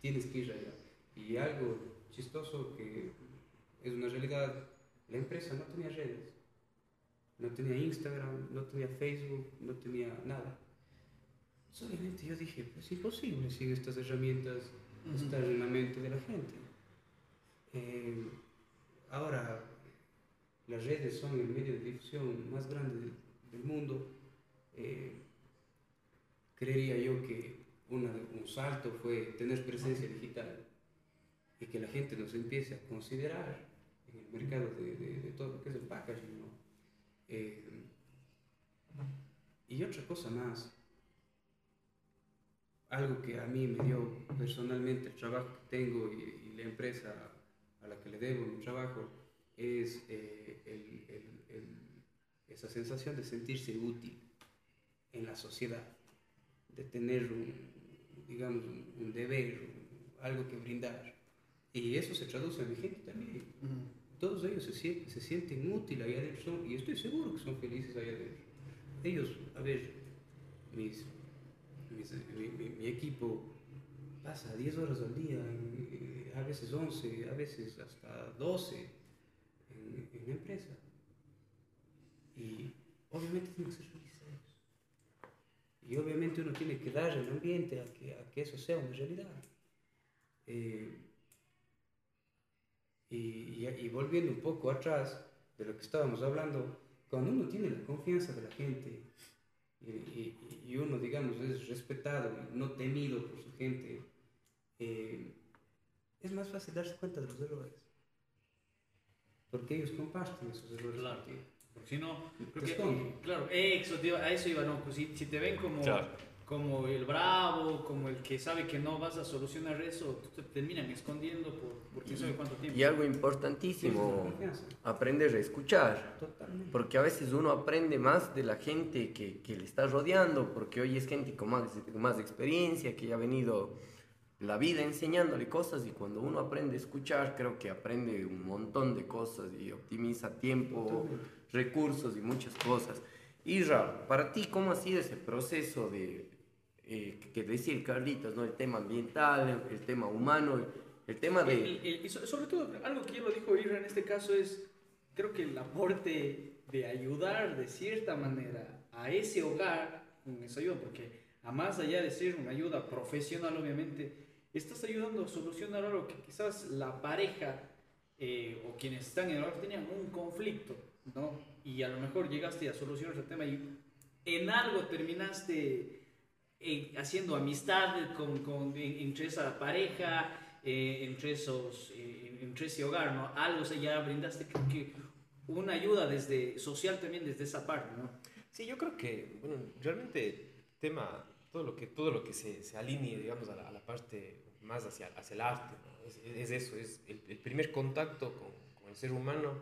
tienes que ir allá. Y algo chistoso que es una realidad, la empresa no tenía redes, no tenía Instagram, no tenía Facebook, no tenía nada. Solamente yo dije, pues es imposible si estas herramientas están en la mente de la gente. Eh, ahora, las redes son el medio de difusión más grande del, mundo. Eh, creería yo que un salto fue tener presencia digital y que la gente nos empiece a considerar en el mercado de, todo lo que es el packaging. Eh, y otra cosa más, algo que a mí me dio personalmente el trabajo que tengo y, y la empresa a la que le debo mi trabajo es eh, el, el, el, esa sensación de sentirse útil en la sociedad, de tener un, digamos, un, un deber, un, algo que brindar. Y eso se traduce a mi gente también. Uh -huh. Todos ellos se sienten, se sienten útiles allá adentro y estoy seguro que son felices allá adentro. Ellos, a ver, mis, mis, mi, mi, mi, equipo pasa 10 horas al día, a veces 11, a veces hasta 12 en, empresa. Y obviamente tienen que ser ellos. Y obviamente uno tiene que dar el ambiente a que, a que eso sea una realidad. Eh, y, y, y, volviendo un poco atrás de lo que estábamos hablando, cuando uno tiene la confianza de la gente y, y uno, digamos, es respetado y no temido por su gente, eh, es más fácil darse cuenta de los errores. Porque ellos comparten esos errores claro. contigo. Porque si no, porque, claro, eso, tío, a eso iba, no, pues si, si te ven como, claro. como el bravo, como el que sabe que no vas a solucionar eso, te terminan escondiendo por, por quién sabe cuánto tiempo. Y algo importantísimo, aprender a escuchar. Totalmente. Porque a veces uno aprende más de la gente que, que le está rodeando, porque hoy es gente con más, con más experiencia, que ya ha venido la vida enseñándole cosas y cuando uno aprende a escuchar, creo que aprende un montón de cosas y optimiza tiempo, recursos y muchas cosas. Isra, para ti, ¿cómo ha sido ese proceso de, eh, que decir Carlitos, ¿no? el tema ambiental, el tema humano, el tema de... El, y sobre todo, algo que ya lo dijo Isra en este caso es, creo que el aporte de ayudar de cierta manera a ese hogar con esa ayuda, porque a más allá de ser una ayuda profesional, obviamente, estás ayudando a solucionar algo que quizás la pareja eh, o quienes están en el hogar tenían un conflicto, ¿no? Y a lo mejor llegaste a solucionar ese tema y en algo terminaste eh, haciendo amistad con, con, entre esa pareja, eh, entre, esos, entre ese hogar, ¿no? Algo, o sea, ya brindaste creo que una ayuda desde social también desde esa parte, ¿no? Sí, yo creo que, bueno, realmente tema todo lo que, todo lo que se, se alinee, digamos, a la, a la parte más hacia, hacia el arte. ¿no? Es, es, eso, es el, el primer contacto con, con, el ser humano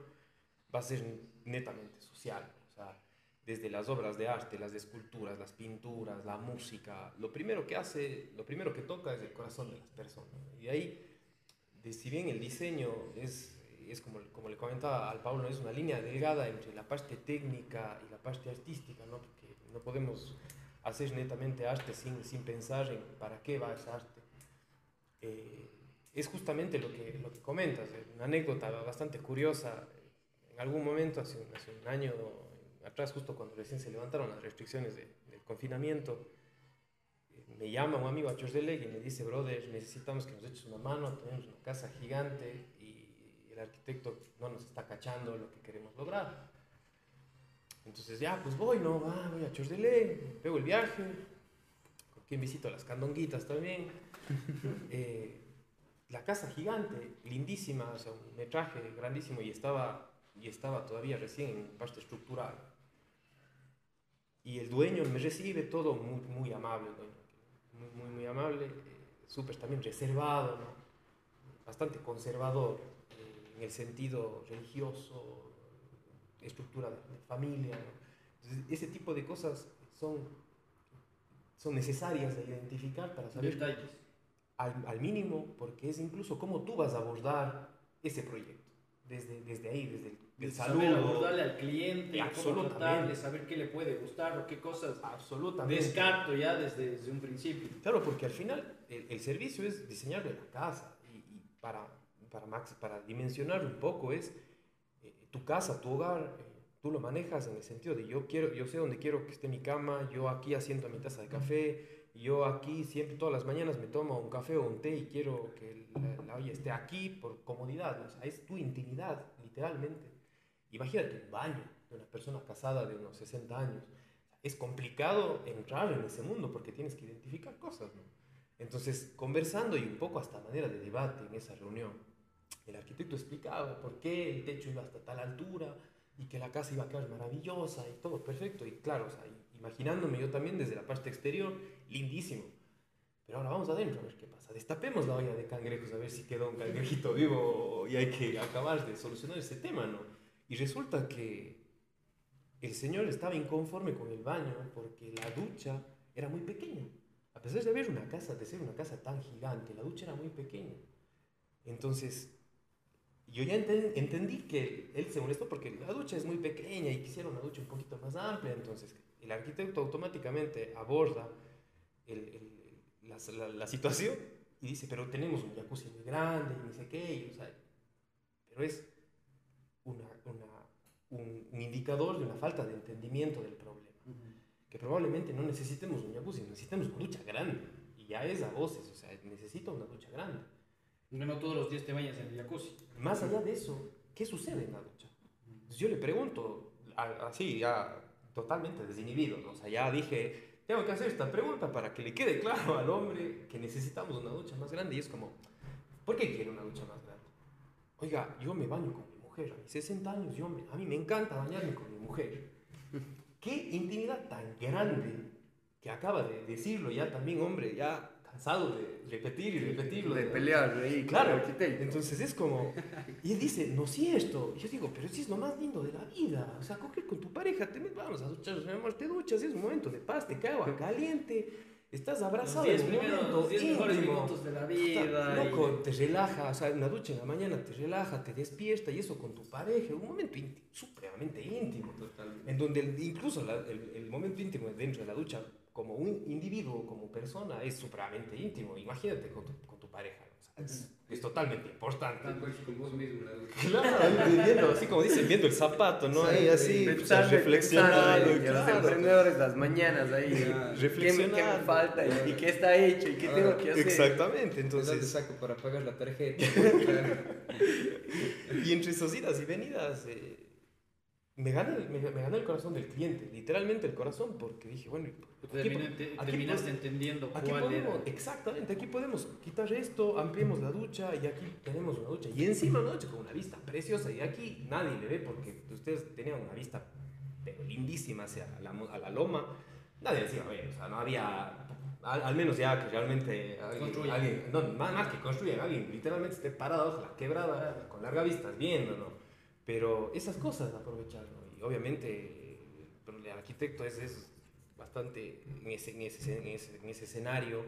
va a ser netamente social. O sea, desde las obras de arte, las esculturas, las pinturas, la música, lo primero que hace, lo primero que toca es el corazón de las personas. Y ahí, de, si bien el diseño es, es como, como le comentaba al Pablo, es una línea delgada entre la parte técnica y la parte artística, ¿no? porque no podemos hacer netamente arte sin, sin pensar en para qué va esa arte eh, es justamente lo que, lo que comentas, una anécdota bastante curiosa. En algún momento, hace un, hace un año atrás, justo cuando recién se levantaron las restricciones de, del confinamiento, eh, me llama un amigo a Chordeleg y me dice, brother, necesitamos que nos eches una mano, tenemos una casa gigante y el arquitecto no nos está cachando lo que queremos lograr. Entonces, ya, pues voy, ¿no? Ah, voy a Chordeleg, pego el viaje, con visito las candonguitas también. eh, la casa gigante, lindísima, o sea, un metraje grandísimo y estaba, y estaba todavía recién en parte estructural. Y el dueño me recibe todo muy, muy amable, muy, muy, muy amable, eh, súper también reservado, ¿no? bastante conservador eh, en el sentido religioso, estructura de, de familia. ¿no? Entonces, ese tipo de cosas son, son necesarias de identificar para saber... Detalles al, al, mínimo, porque es incluso cómo tú vas a abordar ese proyecto. desde, desde ahí, desde el, saber saludo. abordarle al cliente, cómo Absolutamente. tratarle, saber qué le puede gustar o qué cosas Absolutamente. descarto ya desde, desde un principio. Claro, porque al final el, el servicio es diseñarle la casa y, y para, para, max, para dimensionar un poco es tu casa, tu hogar, eh, tú lo manejas en el sentido de yo, quiero, yo sé dónde quiero que esté mi cama, yo aquí asiento mi taza de café, yo aquí siempre todas las mañanas me tomo un café o un té y quiero que la, la olla esté aquí por comodidad, o sea, es tu intimidad, literalmente. Imagínate un baño de una persona casada de unos 60 años. Es complicado entrar en ese mundo porque tienes que identificar cosas, ¿no? Entonces, conversando y un poco hasta manera de debate en esa reunión, el arquitecto explicaba por qué el techo iba hasta tal altura y que la casa iba a quedar maravillosa y todo perfecto. Y claro, o sea, imaginándome yo también desde la parte exterior, lindísimo. Pero ahora vamos adentro a ver qué pasa. Destapemos la olla de cangrejos a ver si quedó un cangrejito vivo y hay que acabar de solucionar ese tema, ¿no? Y resulta que el señor estaba inconforme con el baño porque la ducha era muy pequeña. A pesar de haber una casa, de ser una casa tan gigante, la ducha era muy pequeña. Entonces, yo ya enten- entendí que él se molestó porque la ducha es muy pequeña y quisiera una ducha un poquito más amplia. Entonces, el arquitecto automáticamente aborda el- el- la, la- la situación y dice, pero tenemos un jacuzzi muy grande y no sé qué. y, o sea, pero es una, una- un, un indicador de una falta de entendimiento del problema. Que probablemente no necesitemos un jacuzzi, necesitemos una ducha grande. Y ya es a voces, o sea, necesito una ducha grande. No todos los días te bañas en el jacuzzi. Más allá de eso, ¿qué sucede en la ducha? Entonces yo le pregunto, así, ya totalmente desinhibido, ¿no? o sea, ya dije, tengo que hacer esta pregunta para que le quede claro al hombre que necesitamos una ducha más grande. Y es como, ¿por qué quiere una ducha más grande? Oiga, yo me baño con mi mujer, a mis 60 años, yo me- a mí me encanta bañarme con mi mujer. Qué intimidad tan grande que acaba de decirlo ya también, hombre, ya cansado de repetir y repetirlo. De pelear ahí, Claro, arquitecto. entonces es como, y él dice, no cierto. Y yo digo, pero si es lo más lindo de la vida. O sea, coger con tu pareja, te metes, vamos a duchar, te duchas, es un momento de paz, te cae agua caliente, estás abrazado Los 10 en un momento los 10 mejores minutos de la Puta, vida. y- Loco, te relaja, o sea, una ducha en la mañana te relaja, te despierta y eso con tu pareja, un momento íntimo, supremamente íntimo. Totalmente. En donde el- incluso la- el, el momento íntimo dentro de la ducha, como un individuo, como persona, es supremamente íntimo. Imagínate con tu, con tu pareja. o sea, es, es totalmente importante. Ah, pues con vos mismo. Claro, viendo, así como dicen, viendo el zapato, ¿no? Ahí así, pues, Pensando, reflexionando. pensando, y los emprendedores las mañanas ahí, Claro. ¿qué, Reflexionando. ¿qué me falta y, y qué está hecho y qué Ah, tengo que hacer? Exactamente, ¿De dónde entonces, saco para pagar la tarjeta? Y entre esas idas y venidas, eh, me, gana el, me, me gana el corazón del cliente, literalmente el corazón, porque dije, bueno, terminaste entendiendo aquí podemos, era. exactamente, aquí podemos quitar esto, ampliemos la ducha y aquí tenemos una ducha. Y encima una ducha con una vista preciosa y aquí nadie le ve porque ustedes tenían una vista pero lindísima hacia la, a la loma. Nadie decía, oye, o sea, no había, al, al menos ya que realmente alguien, no, más, más que construyan, alguien literalmente esté parado la quebrada con larga vista viendo, ¿no? Pero esas cosas aprovechar, ¿no? Y obviamente pero el arquitecto es, es bastante, en ese, en, ese, en, ese, en ese escenario,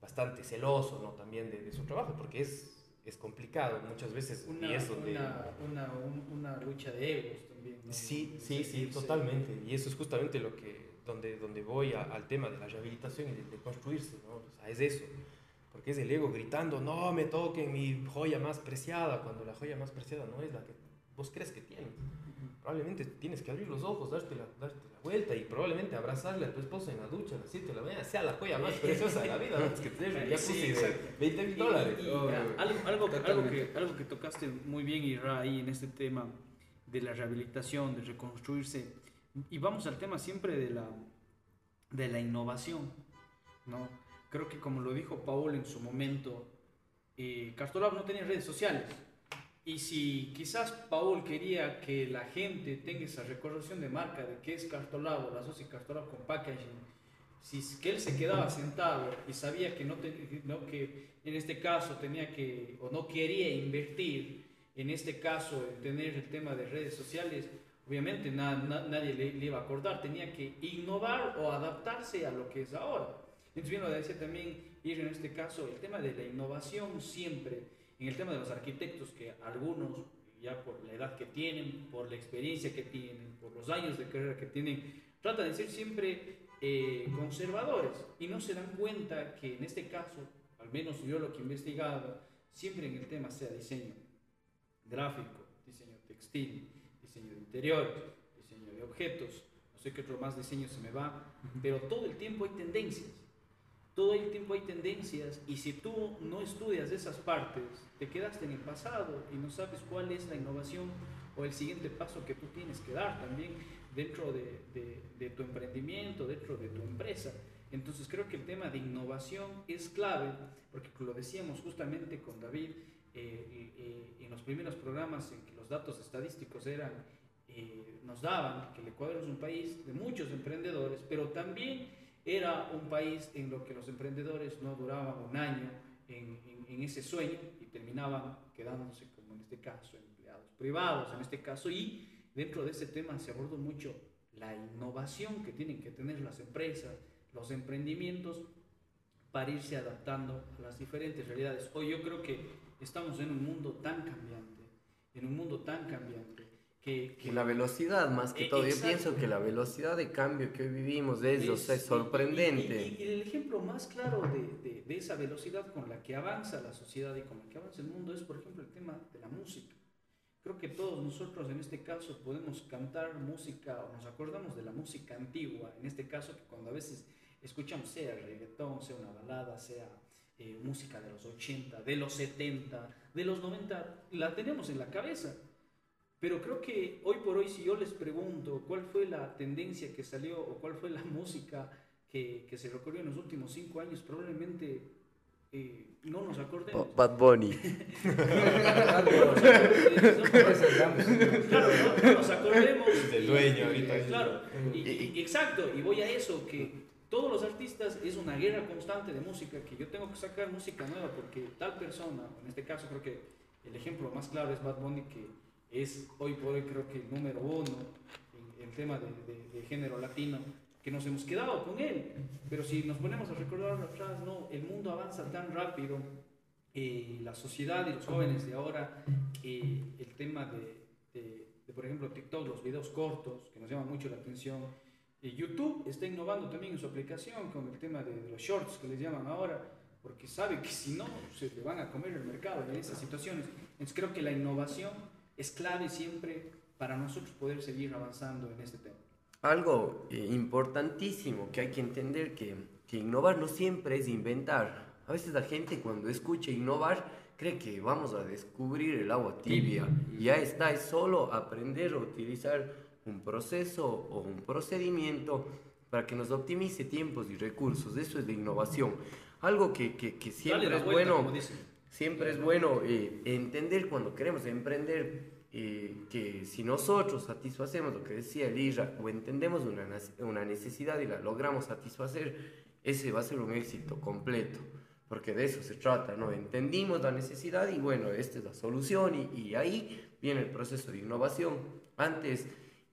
bastante celoso, ¿no? También de, de su trabajo, porque es, es complicado muchas veces Una, y es donde... una, una, un- una lucha de egos también. ¿no? Sí, sí, sí, totalmente. Y eso es justamente lo que, donde, donde voy a- al tema de la rehabilitación y de, de construirse, ¿no? O sea, es eso. Porque es el ego gritando, no me toquen mi joya más preciada, cuando la joya más preciada no es la que vos crees que tienes. Probablemente tienes que abrir los ojos, darte la, darte la vuelta y probablemente abrazarle a tu esposa en la ducha a las 7 de la mañana, sea la joya más preciosa de la vida, antes que un jacuzzi Sí, de exacto. 20 mil Y- dólares. y, Oh, ah, algo, algo, algo, que, algo que tocaste muy bien, Ira, ahí en este tema de la rehabilitación, de reconstruirse. Y vamos al tema siempre de la, de la innovación. ¿no? Creo que como lo dijo Paul en su momento, eh, Castolab no tenía redes sociales. Y si quizás Paul quería que la gente tenga esa recordación de marca de qué es Cartolab o la asocia Cartolab con packaging, si es que él se quedaba sentado y sabía que no, te- no, que en este caso tenía que o no quería invertir en este caso en tener el tema de redes sociales obviamente na- na- nadie le, le iba a acordar. Tenía que innovar o adaptarse a lo que es ahora. Entonces bien lo decía también ir en este caso el tema de la innovación siempre en el tema de los arquitectos que algunos ya por la edad que tienen, por la experiencia que tienen, por los años de carrera que tienen, tratan de ser siempre eh, conservadores. Y no se dan cuenta que en este caso, al menos yo lo que he investigado, siempre en el tema sea diseño gráfico, diseño textil, diseño de interiores, diseño de objetos, no sé qué otro más diseño se me va, pero todo el tiempo hay tendencias todo el tiempo hay tendencias y si tú no estudias esas partes, te quedaste en el pasado y no sabes cuál es la innovación o el siguiente paso que tú tienes que dar también dentro de, tu emprendimiento, dentro de tu empresa. Entonces creo que el tema de innovación es clave, porque lo decíamos justamente con David eh, en los primeros programas en que los datos estadísticos eran, eh, nos daban que el Ecuador es un país de muchos emprendedores, pero también era un país en lo que los emprendedores no duraban un año en, en, ese sueño y terminaban quedándose, como en este caso, empleados privados, en este caso, y dentro de ese tema se abordó mucho la innovación que tienen que tener las empresas, los emprendimientos, para irse adaptando a las diferentes realidades. Hoy yo creo que estamos en un mundo tan cambiante, en un mundo tan cambiante, que, la velocidad más que e, todo, yo pienso que la velocidad de cambio que hoy vivimos es, es sorprendente. Y, el ejemplo más claro de, de, esa velocidad con la que avanza la sociedad y con la que avanza el mundo es, por ejemplo, el tema de la música. Creo que todos nosotros en este caso podemos cantar música o nos acordamos de la música antigua, en este caso que cuando a veces escuchamos sea reggaetón, sea una balada, sea eh, música de los 80, de los 70, de los 90, la tenemos en la cabeza pero creo que hoy por hoy, si yo les pregunto cuál fue la tendencia que salió o cuál fue la música que, que se recorrió en los últimos cinco años, probablemente eh, no nos acordemos. Bad Bunny. claro, no, nos acordemos. Del dueño ahorita. Claro, y, exacto, y voy a eso, que todos los artistas es una guerra constante de música, que yo tengo que sacar música nueva porque tal persona, en este caso creo que el ejemplo más claro es Bad Bunny, que es hoy por hoy creo que el número uno en el tema de, género latino, que nos hemos quedado con él. Pero si nos ponemos a recordar atrás, no, el mundo avanza tan rápido, eh, la sociedad y los jóvenes de ahora, eh, el tema de, por ejemplo, TikTok, los videos cortos, que nos llaman mucho la atención. Eh, YouTube está innovando también en su aplicación con el tema de, los shorts que les llaman ahora, porque sabe que si no, se le van a comer el mercado en esas situaciones. Entonces creo que la innovación es clave siempre para nosotros poder seguir avanzando en este tema. Algo eh, importantísimo que hay que entender que, que innovar no siempre es inventar. A veces la gente cuando escucha innovar cree que vamos a descubrir el agua tibia. Y ya está, es solo aprender a utilizar un proceso o un procedimiento para que nos optimice tiempos y recursos. Eso es de innovación. Algo que, que, que siempre es bueno Siempre es bueno eh, entender cuando queremos emprender eh, que si nosotros satisfacemos lo que decía Elira o entendemos una, una necesidad y la logramos satisfacer, ese va a ser un éxito completo, porque de eso se trata, ¿no? Entendimos la necesidad y bueno, esta es la solución y, ahí viene el proceso de innovación. Antes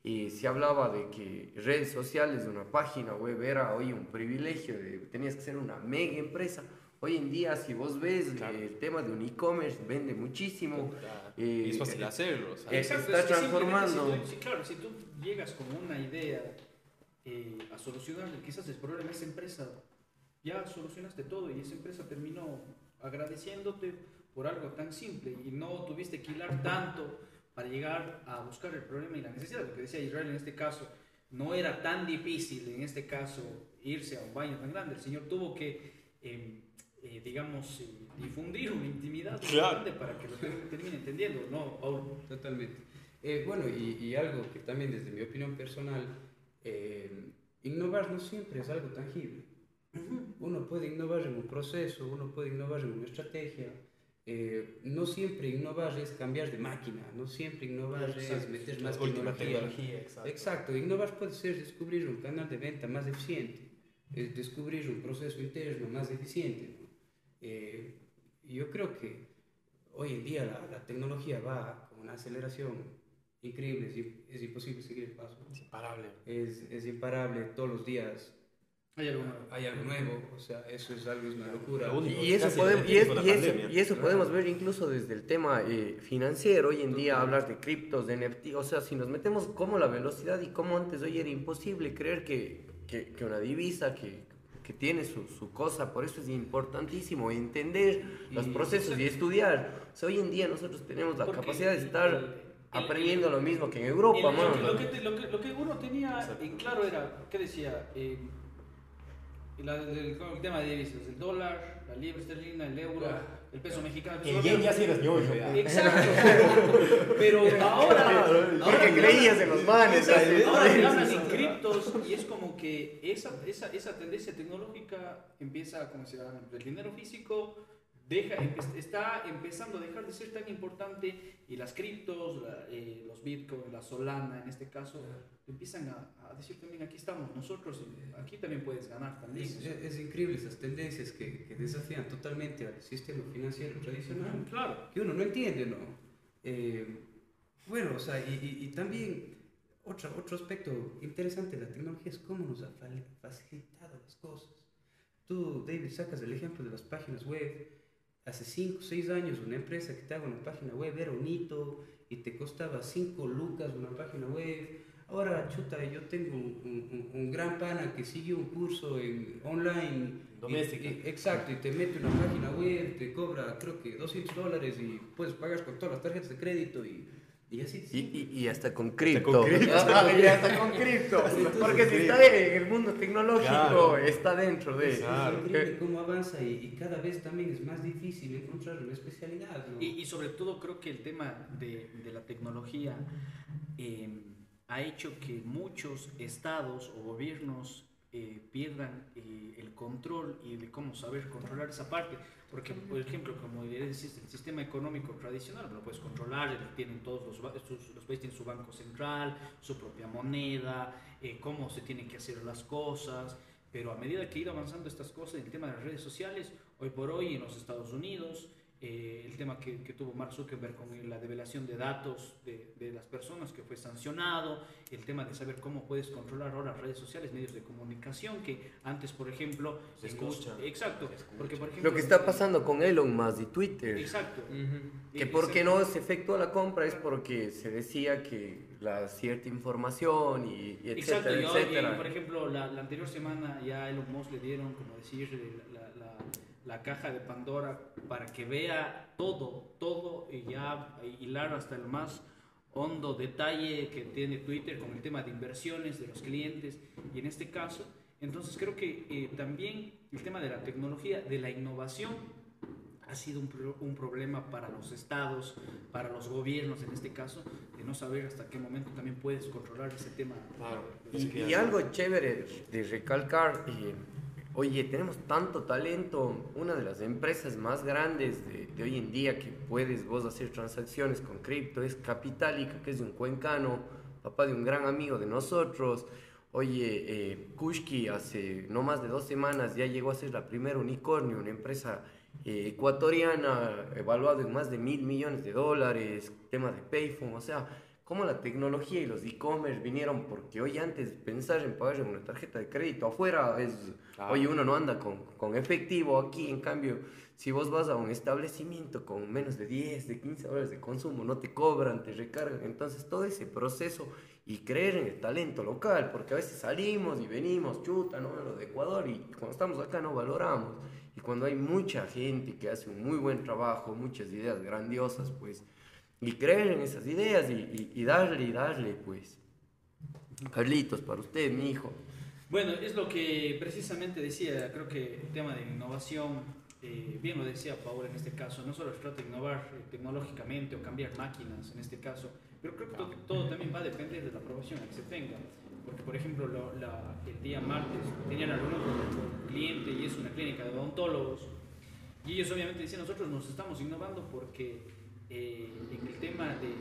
eh, se hablaba de que redes sociales una página web era hoy un privilegio, de, tenías que ser una mega empresa. Hoy en día, si vos ves el tema de un e-commerce, vende muchísimo. Eh, es fácil hacerlo. está transformando. Si claro, si tú llegas con una idea eh, a solucionar quizás el problema de esa empresa, ya solucionaste todo y esa empresa terminó agradeciéndote por algo tan simple y no tuviste que hilar tanto para llegar a buscar el problema y la necesidad. Lo que decía Israel en este caso, no era tan difícil en este caso irse a un baño tan grande. El Señor tuvo que... Em, eh, digamos, eh, difundir una intimidad para que lo termine entendiendo, ¿no, Totalmente. Eh, bueno, y, algo que también desde mi opinión personal, innovar no siempre es algo tangible. Uno puede innovar en un proceso, uno puede innovar en una estrategia. no siempre innovar es cambiar de máquina, no siempre innovar es meter más tecnología. exacto. exacto. Innovar puede ser descubrir un canal de venta más eficiente, es descubrir un proceso interno más eficiente. Eh, yo creo que hoy en día la, tecnología va con una aceleración increíble, es, es, imposible seguir el paso. Es imparable. Es, es imparable todos los días. Hay algo nuevo. hay algo nuevo, o sea, eso es algo, es una locura. Único. Y eso, podemos, y es- la y eso- y eso podemos ver incluso desde el tema eh, financiero. Hoy en día hablar de criptos, de NFT, o sea, si nos metemos como la velocidad y como antes hoy era imposible creer que, que, que una divisa que, que tiene su, su cosa, por eso es importantísimo entender los Y- procesos y estudiar. O sea, hoy en día nosotros tenemos la capacidad de estar el- aprendiendo el- lo mismo que en Europa, El- lo, mano. que, lo, que, te- lo que- lo que uno tenía en claro era, ¿qué decía? Eh, la- el, el tema de divisas, el dólar, la libra esterlina, el euro, el peso mexicano. El yen ya sí eres ya. Exacto. Pero ahora. Porque creías en los manes. Ahora te hablan en criptos y es como que esa, esa, esa tendencia tecnológica empieza, como se llama, el dinero físico deja, está empezando a dejar de ser tan importante y las criptos, la- eh, los bitcoins, la solana en este caso, empiezan a, a decir también aquí estamos nosotros, aquí también puedes ganar también. Es, es- es increíble esas tendencias que, que desafían totalmente al sistema financiero tradicional. Claro. que uno no entiende, ¿no? Eh, bueno, o sea, y, y- y también otro, otro aspecto interesante de la tecnología es cómo nos ha facilitado las cosas. Tú, David, sacas el ejemplo de las páginas web. Hace 5 o 6 años una empresa que te haga una página web era un hito y te costaba 5 lucas una página web. Ahora, chuta, yo tengo un, un- un gran pana que sigue un curso en, online. y- Doméstica. y- exacto, y te mete una página web, te cobra creo que 200 dólares y puedes pagar con todas las tarjetas de crédito y, y así. Y, y, y hasta con cripto. con cripto. Y hasta con cripto. Porque si está en el mundo tecnológico, Claro. está dentro de. Es Claro. increíble cómo avanza y, y cada vez también es más difícil encontrar una especialidad. ¿no? Y, y sobre todo creo que el tema de, de la tecnología eh, ha hecho que muchos estados o gobiernos eh, pierdan eh, el control y de cómo saber controlar esa parte. Porque, por ejemplo, como decís, el sistema económico tradicional lo puedes controlar, tienen todos los, los países tienen su banco central, su propia moneda, eh, cómo se tienen que hacer las cosas. Pero a medida que ha ido avanzando estas cosas en el tema de las redes sociales, hoy por hoy en los Estados Unidos, eh, el tema que, que tuvo Mark Zuckerberg con la develación de datos de, de las personas que fue sancionado, el tema de saber cómo puedes controlar ahora las redes sociales, medios de comunicación, que antes, por ejemplo... Se escucha. exacto, porque por ejemplo... Lo que está pasando con Elon Musk y Twitter. Exacto. Que por qué no se efectuó la compra es porque se decía que la cierta información y, y Exacto, etcétera, y hoy, etcétera. y, por ejemplo, la, la anterior semana ya a Elon Musk le dieron, como decir, la, la- caja de Pandora para que vea todo, todo y ya hilar hasta el más hondo detalle que tiene Twitter con el tema de inversiones de los clientes y en este caso, entonces creo que eh, también el tema de la tecnología, de la innovación, ha sido un, pro- un problema para los estados, para los gobiernos en este caso, de no saber hasta qué momento también puedes controlar ese tema. Claro. Y, y algo chévere de recalcar, eh, oye, tenemos tanto talento, una de las empresas más grandes de, hoy en día que puedes vos hacer transacciones con cripto es Capitalica, que es de un cuencano, papá de un gran amigo de nosotros. Oye, eh, Kushki hace no más de dos semanas ya llegó a ser la primera unicornio, una empresa eh, ecuatoriana evaluada en más de mil millones de dólares, tema de Payphone, o sea, cómo la tecnología y los e-commerce vinieron, porque hoy antes pensar en pagar en una tarjeta de crédito afuera es, Claro. oye, uno no anda con, con efectivo aquí, en cambio, si vos vas a un establecimiento con menos de 10, de 15 dólares de consumo, no te cobran, te recargan, entonces todo ese proceso y creer en el talento local, porque a veces salimos y venimos, chuta, ¿no? Lo de Ecuador y cuando estamos acá no valoramos. Y cuando hay mucha gente que hace un muy buen trabajo, muchas ideas grandiosas, pues, y creer en esas ideas y, y- y darle y darle, pues. Carlitos, para usted, mi hijo. Bueno, es lo que precisamente decía, creo que el tema de innovación, eh, bien lo decía Paul en este caso, no solo se trata de innovar eh, tecnológicamente o cambiar máquinas en este caso, pero creo que todo, todo también va a depender de la aprobación que se tenga. Porque, por ejemplo, lo- la- el día martes tenía una reunión con un cliente y es una clínica de odontólogos y ellos obviamente decían, nosotros nos estamos innovando porque eh, en el tema de,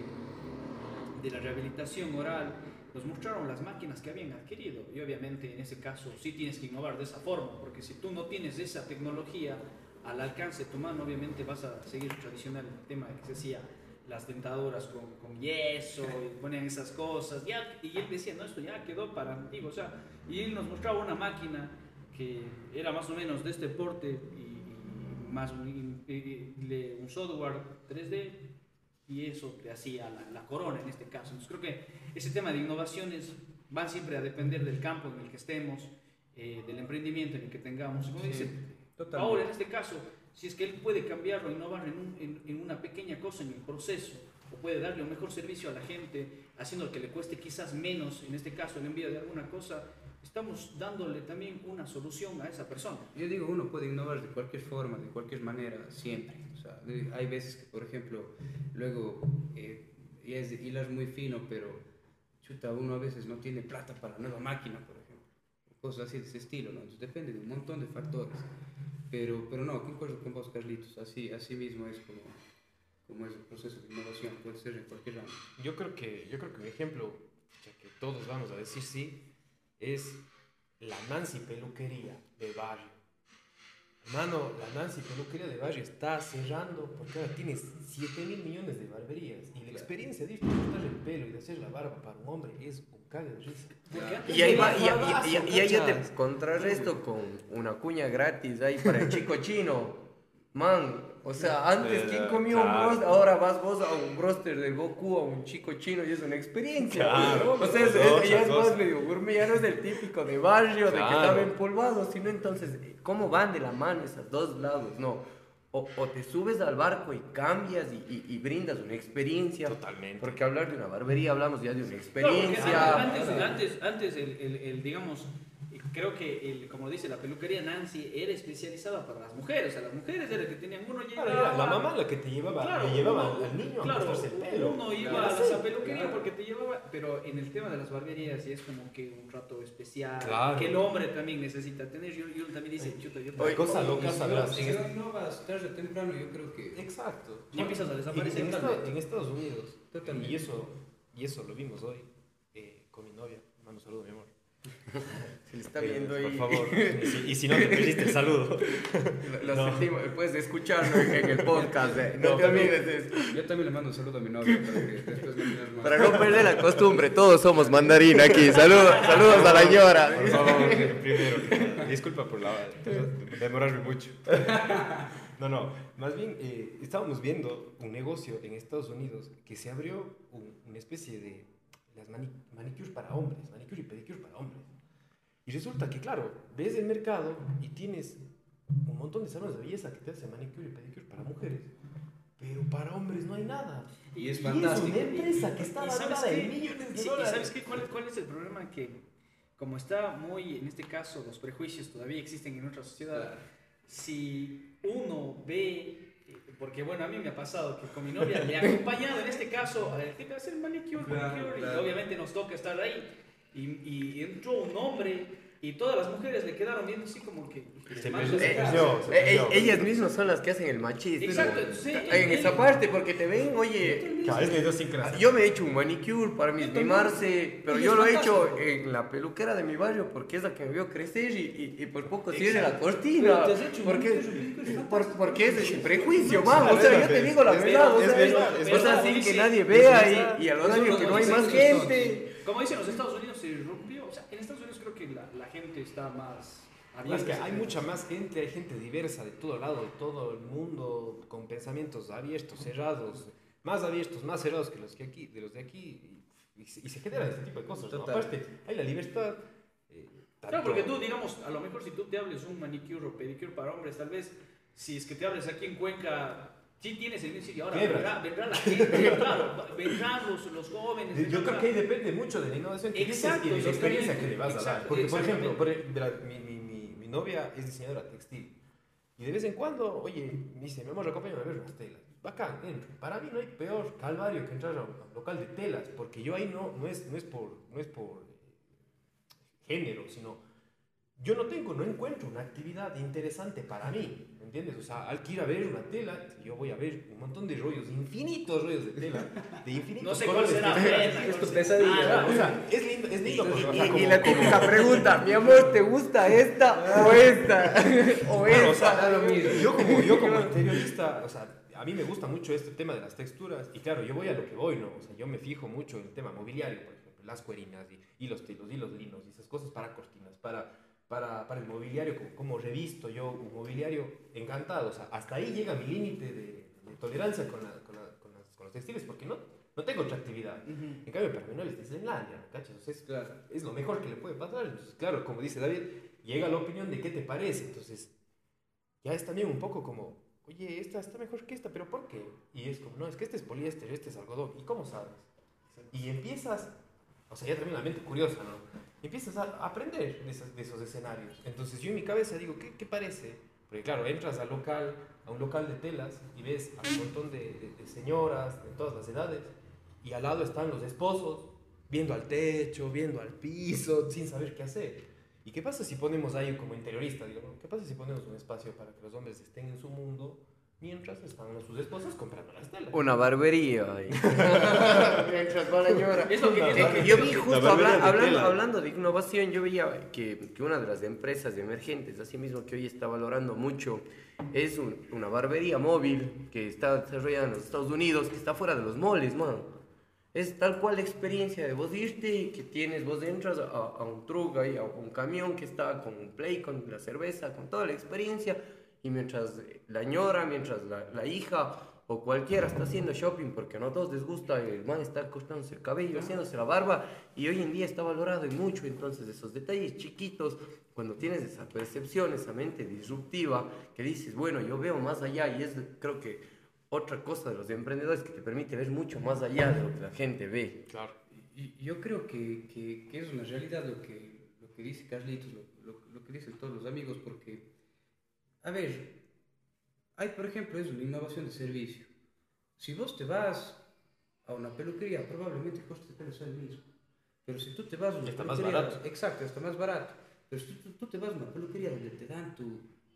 de la rehabilitación oral nos mostraron las máquinas que habían adquirido. Y obviamente en ese caso sí tienes que innovar de esa forma porque si tú no tienes esa tecnología al alcance de tu mano obviamente vas a seguir el tradicional tema de que se hacía las dentaduras con, con yeso y ponían esas cosas. Y él decía no esto ya quedó para antiguo o sea y él nos mostraba una máquina que era más o menos de este porte y, más un, un software 3D y eso te hacía la, la, corona en este caso. Entonces creo que ese tema de innovaciones va siempre a depender del campo en el que estemos, eh, del emprendimiento en el que tengamos. Como dice ahora en este caso, si es que él puede cambiarlo, innovar en, en, en, una pequeña cosa en el proceso, o puede darle un mejor servicio a la gente, haciendo que le cueste quizás menos, en este caso el envío de alguna cosa, estamos dándole también una solución a esa persona. Yo digo, uno puede innovar de cualquier forma, de cualquier manera, siempre. O sea, hay veces que, por ejemplo, luego, eh, y es hilar muy fino, pero chuta, uno a veces no tiene plata para nueva máquina, por ejemplo. Cosas así de ese estilo, ¿no? Entonces depende de un montón de factores. Pero, pero no, concuerdo con vos, Carlitos. Así, así mismo es como, como es el proceso de innovación, puede ser en cualquier ramo. Yo creo que, yo creo que un ejemplo, ya que todos vamos a decir sí, es la Nancy Peluquería de barrio. Hermano, la Nancy Peluquería de barrio está cerrando porque ahora tienes 7 mil millones de barberías y la experiencia de cortar el pelo y de hacer la barba para un hombre es un cague de risa. Y ahí, va, y, y, y, ahí ya te contrarresto con una cuña gratis ahí para el chico chino. Man, o sea, antes, ¿quién comió un broster? Ahora vas vos a un broster del Goku, a un chico chino y es una experiencia. Claro, o sea, es, ya es más medio gourmet, ya no es del típico de barrio, de que estaba empolvado, sino entonces, ¿cómo van de la mano esos dos lados? No. O, o te subes al barco y cambias y, y, y, brindas una experiencia. Totalmente. Porque hablar de una barbería hablamos ya de una experiencia. Antes, antes, antes el, el, el digamos, creo que, el, como dice la peluquería Nancy, era especializada para las mujeres. O sea, las mujeres eran las que tenían uno llevaba. Claro, la mamá la que te llevaba, claro, le llevaba uno, al niño claro, a el pelo. Uno iba claro, a esa peluquería claro. porque te llevaba. Pero en el tema de las barberías, sí es como que un rato especial. Que el hombre también necesita tener. Yo, yo también dice, chuta, yo también. Cosa loca sabrás. Si no innovas tarde o temprano, yo creo que. Exacto. Y empiezas a desaparecer. En, en, en Estados Unidos. Totalmente. Y eso, y eso lo vimos hoy eh, con mi novia. Mando un saludo, mi amor. Se le está viendo ahí. Por favor. Y si, y si no te perdiste el saludo. Lo, lo no. sentimos, puedes escucharlo en, en el podcast. Eh. No, no, te olvides eso. Yo también le mando un saludo a mi novia para que después me Para no perder la costumbre, todos somos mandarín aquí. Saludos, saludos a la señora. Por favor, primero. Disculpa por la, demorarme mucho. No, no, más bien eh, estábamos viendo un negocio en Estados Unidos que se abrió un, una especie de las mani manicures para hombres, manicure y pedicure para hombres. Y resulta que, claro, ves el mercado y tienes un montón de salones de belleza que te hacen manicure y pedicure para mujeres, pero para hombres no hay nada. Y es fantástico. Y es una empresa que está valorada millones de sí, dólares. ¿Y sabes qué? ¿Cuál, ¿Cuál es el problema? Que como está muy, en este caso, los prejuicios todavía existen en nuestra sociedad, claro. si uno ve porque bueno, a mí me ha pasado que con mi novia le he acompañado en este caso a que hacer manicure, claro, manicure, claro. y obviamente nos toca estar ahí. Y, y, entró un hombre y todas las mujeres le quedaron viendo así como que... Se eh, eh, ellas mismas son las que hacen el machismo. Exacto, sí, En esa parte, porque te ven, oye... Yo me he hecho un manicure para mis mimarse, pero yo lo he hecho en la peluquera de mi barrio porque es la que me vio crecer y, y, y por poco cierre la cortina. Porque, por, porque es el prejuicio, man. O sea, yo te digo la verdad. O sea, cosas así que nadie vea y, y al horario que no hay más gente. Como dicen los Estados Unidos, se rompió. O sea, en Estados Unidos creo que la, la gente está más. Es que hay mucha más gente, hay gente diversa de todo lado, de todo el mundo, con pensamientos abiertos, cerrados, más abiertos, más cerrados que los, que aquí, de los de aquí, y, y, y se generan este tipo de cosas. ¿no? Aparte, hay la libertad. Eh, claro, porque tú, digamos, a lo mejor si tú te hables un manicure o pedicure para hombres, tal vez, si es que te hables aquí en Cuenca, sí tienes el mismo y ahora vendrá, vendrá, la gente, claro, vendrán los, los jóvenes. Yo creo que ahí depende mucho de la innovación que exacto, y de la experiencia que le vas exacto, a dar. Porque, por ejemplo, por, la, mi, mi, mi, mi, novia es diseñadora textil. Y de vez en cuando, oye, me dice, mi amor, acompáñame a ver unas telas. Bacán, entro. Para mí no hay peor calvario que entrar a un local de telas, porque yo ahí no, no, es, no, es, por, no es por género, sino yo no tengo, no encuentro una actividad interesante para mí, ¿me entiendes? O sea, al que ir a ver una tela, yo voy a ver un montón de rollos, infinitos rollos de tela, de infinitos No sé cuál será, es tu pesadilla. Ah, o sea, es lindo, es lindo. Y, o sea, como, y la típica como... pregunta, mi amor, ¿te gusta esta o esta? o bueno, esta. O sea, lo mismo. Yo como, yo como interiorista, o sea, a mí me gusta mucho este tema de las texturas, y claro, yo voy a lo que voy, ¿no? O sea, yo me fijo mucho en el tema mobiliario, por ejemplo, las cuerinas y, y los tilos y los linos y esas cosas para cortinas, para para, para el mobiliario, como, como revisto yo un mobiliario, encantado. O sea, hasta ahí llega mi límite de, de tolerancia con, la, con, la, con, las, con los textiles, porque no, no tengo otra actividad. En cambio, para mí no es Disneylandia, ¿no cachas? O sea, es, Claro. es lo mejor que le puede pasar. Entonces, claro, como dice David, llega la opinión de qué te parece. Entonces, ya es también un poco como, oye, esta está mejor que esta, pero ¿por qué? Y es como, no, es que este es poliéster, este es algodón. ¿Y cómo sabes? Y empiezas, o sea, ya también la mente curiosa, ¿no? Empiezas a aprender de esos, de esos escenarios. Entonces, yo en mi cabeza digo, ¿qué, qué parece? Porque claro, entras al local, a un local de telas y ves a un montón de, de- de señoras de todas las edades y al lado están los esposos viendo al techo, viendo al piso, sin saber qué hacer. ¿Y qué pasa si ponemos ahí como interiorista, digo. ¿qué pasa si ponemos un espacio para que los hombres estén en su mundo mientras están sus esposas comprando las telas? Una barbería. Mientras va la señora. Es lo que- es que- yo vi justo barbería habla- de hablando, hablando de innovación, yo veía que, que una de las empresas emergentes, así mismo que hoy está valorando mucho, es un- una barbería móvil que está desarrollada en los Estados Unidos, que está fuera de los moles, mano. Es tal cual la experiencia de vos irte y que tienes, vos entras a, a un truck, ahí, a un camión que está con un play, con la cerveza, con toda la experiencia, y mientras la ñora, mientras la, la hija o cualquiera está haciendo shopping, porque no a todos les gusta, el man está cortándose el cabello, haciéndose la barba, y hoy en día está valorado en mucho, entonces esos detalles chiquitos, cuando tienes esa percepción, esa mente disruptiva, que dices, bueno, yo veo más allá, y es creo que otra cosa de los emprendedores que te permite ver mucho más allá de lo que la gente ve. Claro. Y- y Yo creo que, que, que es una realidad lo que, lo que dice Carlitos, lo, lo- lo que dicen todos los amigos, porque, a ver, hay por ejemplo eso, la innovación de servicio. Si vos te vas a una peluquería, probablemente el coste de pelo sea el mismo. Pero si tú te vas a una Está más peluquería, barato. exacto, está más barato. Pero si tú, tú te vas a una peluquería donde te dan tu,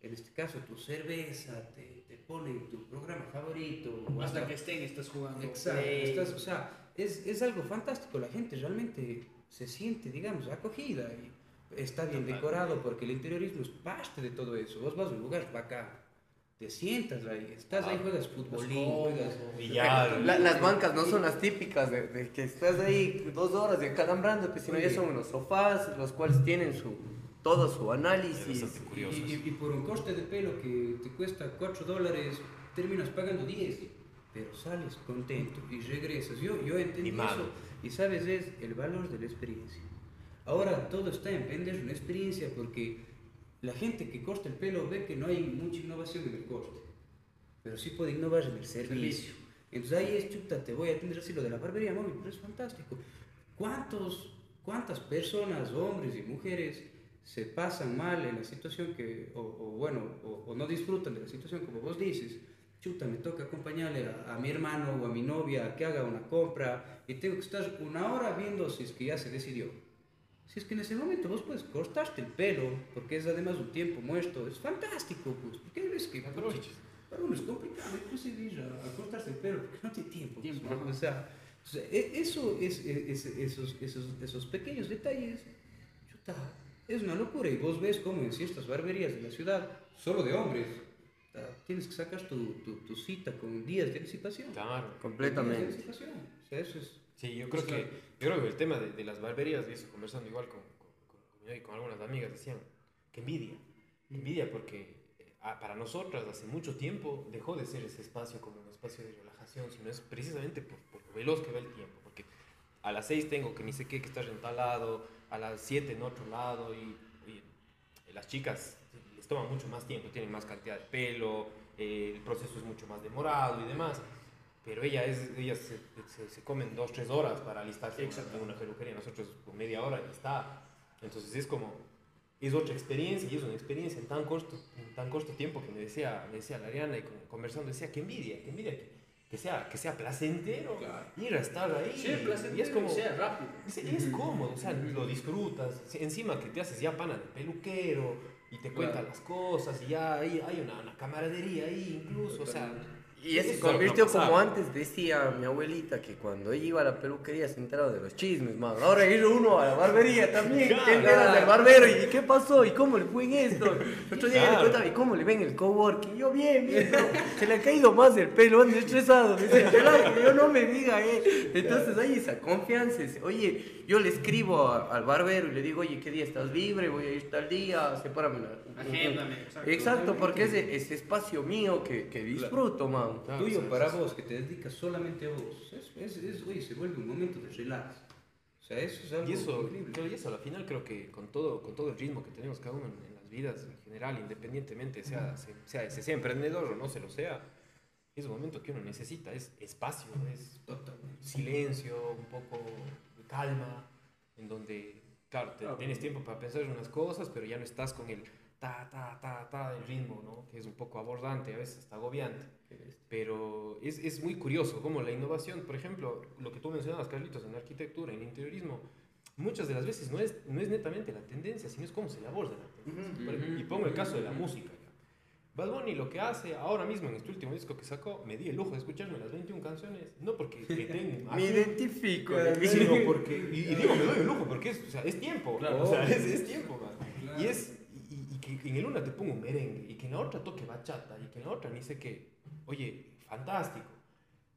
en este caso, tu cerveza, te, te ponen tu programa favorito, o Hasta que estén, estás jugando. Exacto, estás- o sea, es, es algo fantástico, la gente realmente se siente, digamos, acogida y está bien decorado porque el interiorismo es parte de todo eso. Vos vas a un lugar bacán, te sientas ahí, estás ahí, juegas futbolín, juegas... Billar. La- las bancas no son las típicas de, de que estás ahí dos horas de calambrando, pues, sino ya son unos sofás, los cuales tienen su, todo su análisis. Y, y- y por un coste de pelo que te cuesta 4 dólares, terminas pagando 10, pero sales contento y regresas. Yo, yo entendí eso y sabes, es el valor de la experiencia. Ahora todo está en vender una experiencia porque la gente que corta el pelo ve que no hay mucha innovación en el corte, pero sí puede innovar en el servicio. Entonces ahí es chuta, te voy a atender así lo de la barbería móvil, pero es fantástico. ¿Cuántos, ¿Cuántas personas, hombres y mujeres, se pasan mal en la situación que, o, o bueno, o, o no disfrutan de la situación como vos dices? Chuta, me toca acompañarle a, a mi hermano o a mi novia que haga una compra y tengo que estar una hora viendo si es que ya se decidió. Si es que en ese momento vos puedes cortarte el pelo, porque es además un tiempo muerto, es fantástico, pues, porque hay veces que Aproveches. para uno es complicado inclusive ir a, a cortarse el pelo porque no tiene tiempo. pues, Tiempo, ¿no? ajá. O sea, o sea, e- eso es, es- esos, esos, esos pequeños detalles, chuta, es una locura. Y vos ves como en ciertas barberías de la ciudad, solo de hombres, tienes que sacar tu, tu, tu cita con días de anticipación. Claro. Días de Completamente. anticipación. O sea, eso es... Sí, yo creo que, yo creo que el tema de, de las barberías, y eso, conversando igual con, con, con, y con algunas amigas, decían que envidia. Que envidia porque eh, para nosotras hace mucho tiempo dejó de ser ese espacio como un espacio de relajación, sino es precisamente por, por lo veloz que va el tiempo. Porque a las 6 tengo que ni sé qué, que estar en tal lado, a las 7 en otro lado, y, y las chicas les toma mucho más tiempo, tienen más cantidad de pelo, eh, el proceso es mucho más demorado y demás. Pero ella es, ellas se, se, se comen dos, tres horas para alistarse en una- peluquería, nosotros con media hora y está. Entonces es como, es otra experiencia y es una experiencia en tan corto, en tan corto tiempo que me decía, me decía la Ariana y con- conversando decía, que envidia, que envidia, que, que sea, que sea placentero ir a estar ahí. Sí, placer y es como, sea rápido. es, es cómodo, o sea, lo disfrutas. Encima que te haces ya pana de peluquero y te cuenta Claro. las cosas y ya hay, hay una, una camaradería ahí incluso, o sea, Y eso se convirtió como antes decía mi abuelita que cuando ella iba a la peluquería se enteraba de los chismes, man. Ahora ir uno a la barbería también, Claro. te enteras del barbero y ¿qué pasó? ¿Y cómo le fue en esto? Otro día Claro. le ¿y cómo le ven el coworking? Yo bien, bien, se le ha caído más el pelo, anda estresado. Me dice, "Relaje, yo no me diga, eh. Entonces hay esa confianza. Oye, yo le escribo a- al barbero y le digo, oye, ¿qué día estás libre? Voy a ir tal día, sepárame la... Agéndame, exacto. Exacto, porque es ese espacio mío que, que disfruto, man. Claro, Tuyo sí, para sí, vos, que te dedicas solamente a vos. Es, es, es- oye, se vuelve un momento de relax. O sea, eso es algo Y eso, increíble. claro, y eso al final creo que con todo, con todo el ritmo que tenemos cada uno en, en las vidas en general, independientemente sea, se- sea, se sea emprendedor o no se lo sea, es un momento que uno necesita, es espacio, es Totalmente. silencio, un poco de calma, en donde, claro, te- Claro. tienes tiempo para pensar en unas cosas, pero ya no estás con el ta, ta, ta, ta del ritmo, ¿no? Que es un poco abordante, a veces está agobiante. Pero es, es muy curioso cómo la innovación, por ejemplo, lo que tú mencionabas, Carlitos, en arquitectura, en interiorismo, muchas de las veces no es, no es netamente la tendencia, sino es cómo se le aborda la tendencia. Por ejemplo, y pongo el caso de la música. ya. Bad Bunny lo que hace ahora mismo en este último disco que sacó, me di el lujo de escucharme las 21 canciones, no porque que tengo... Me identifico. Y sino porque, y, y digo, me doy el lujo porque es, o sea, es tiempo, Claro. o sea, es, es tiempo. Claro. Y es, y, y que en el una te pongo un merengue, y que en la otra toque bachata, y que en la otra ni sé qué. Oye, fantástico.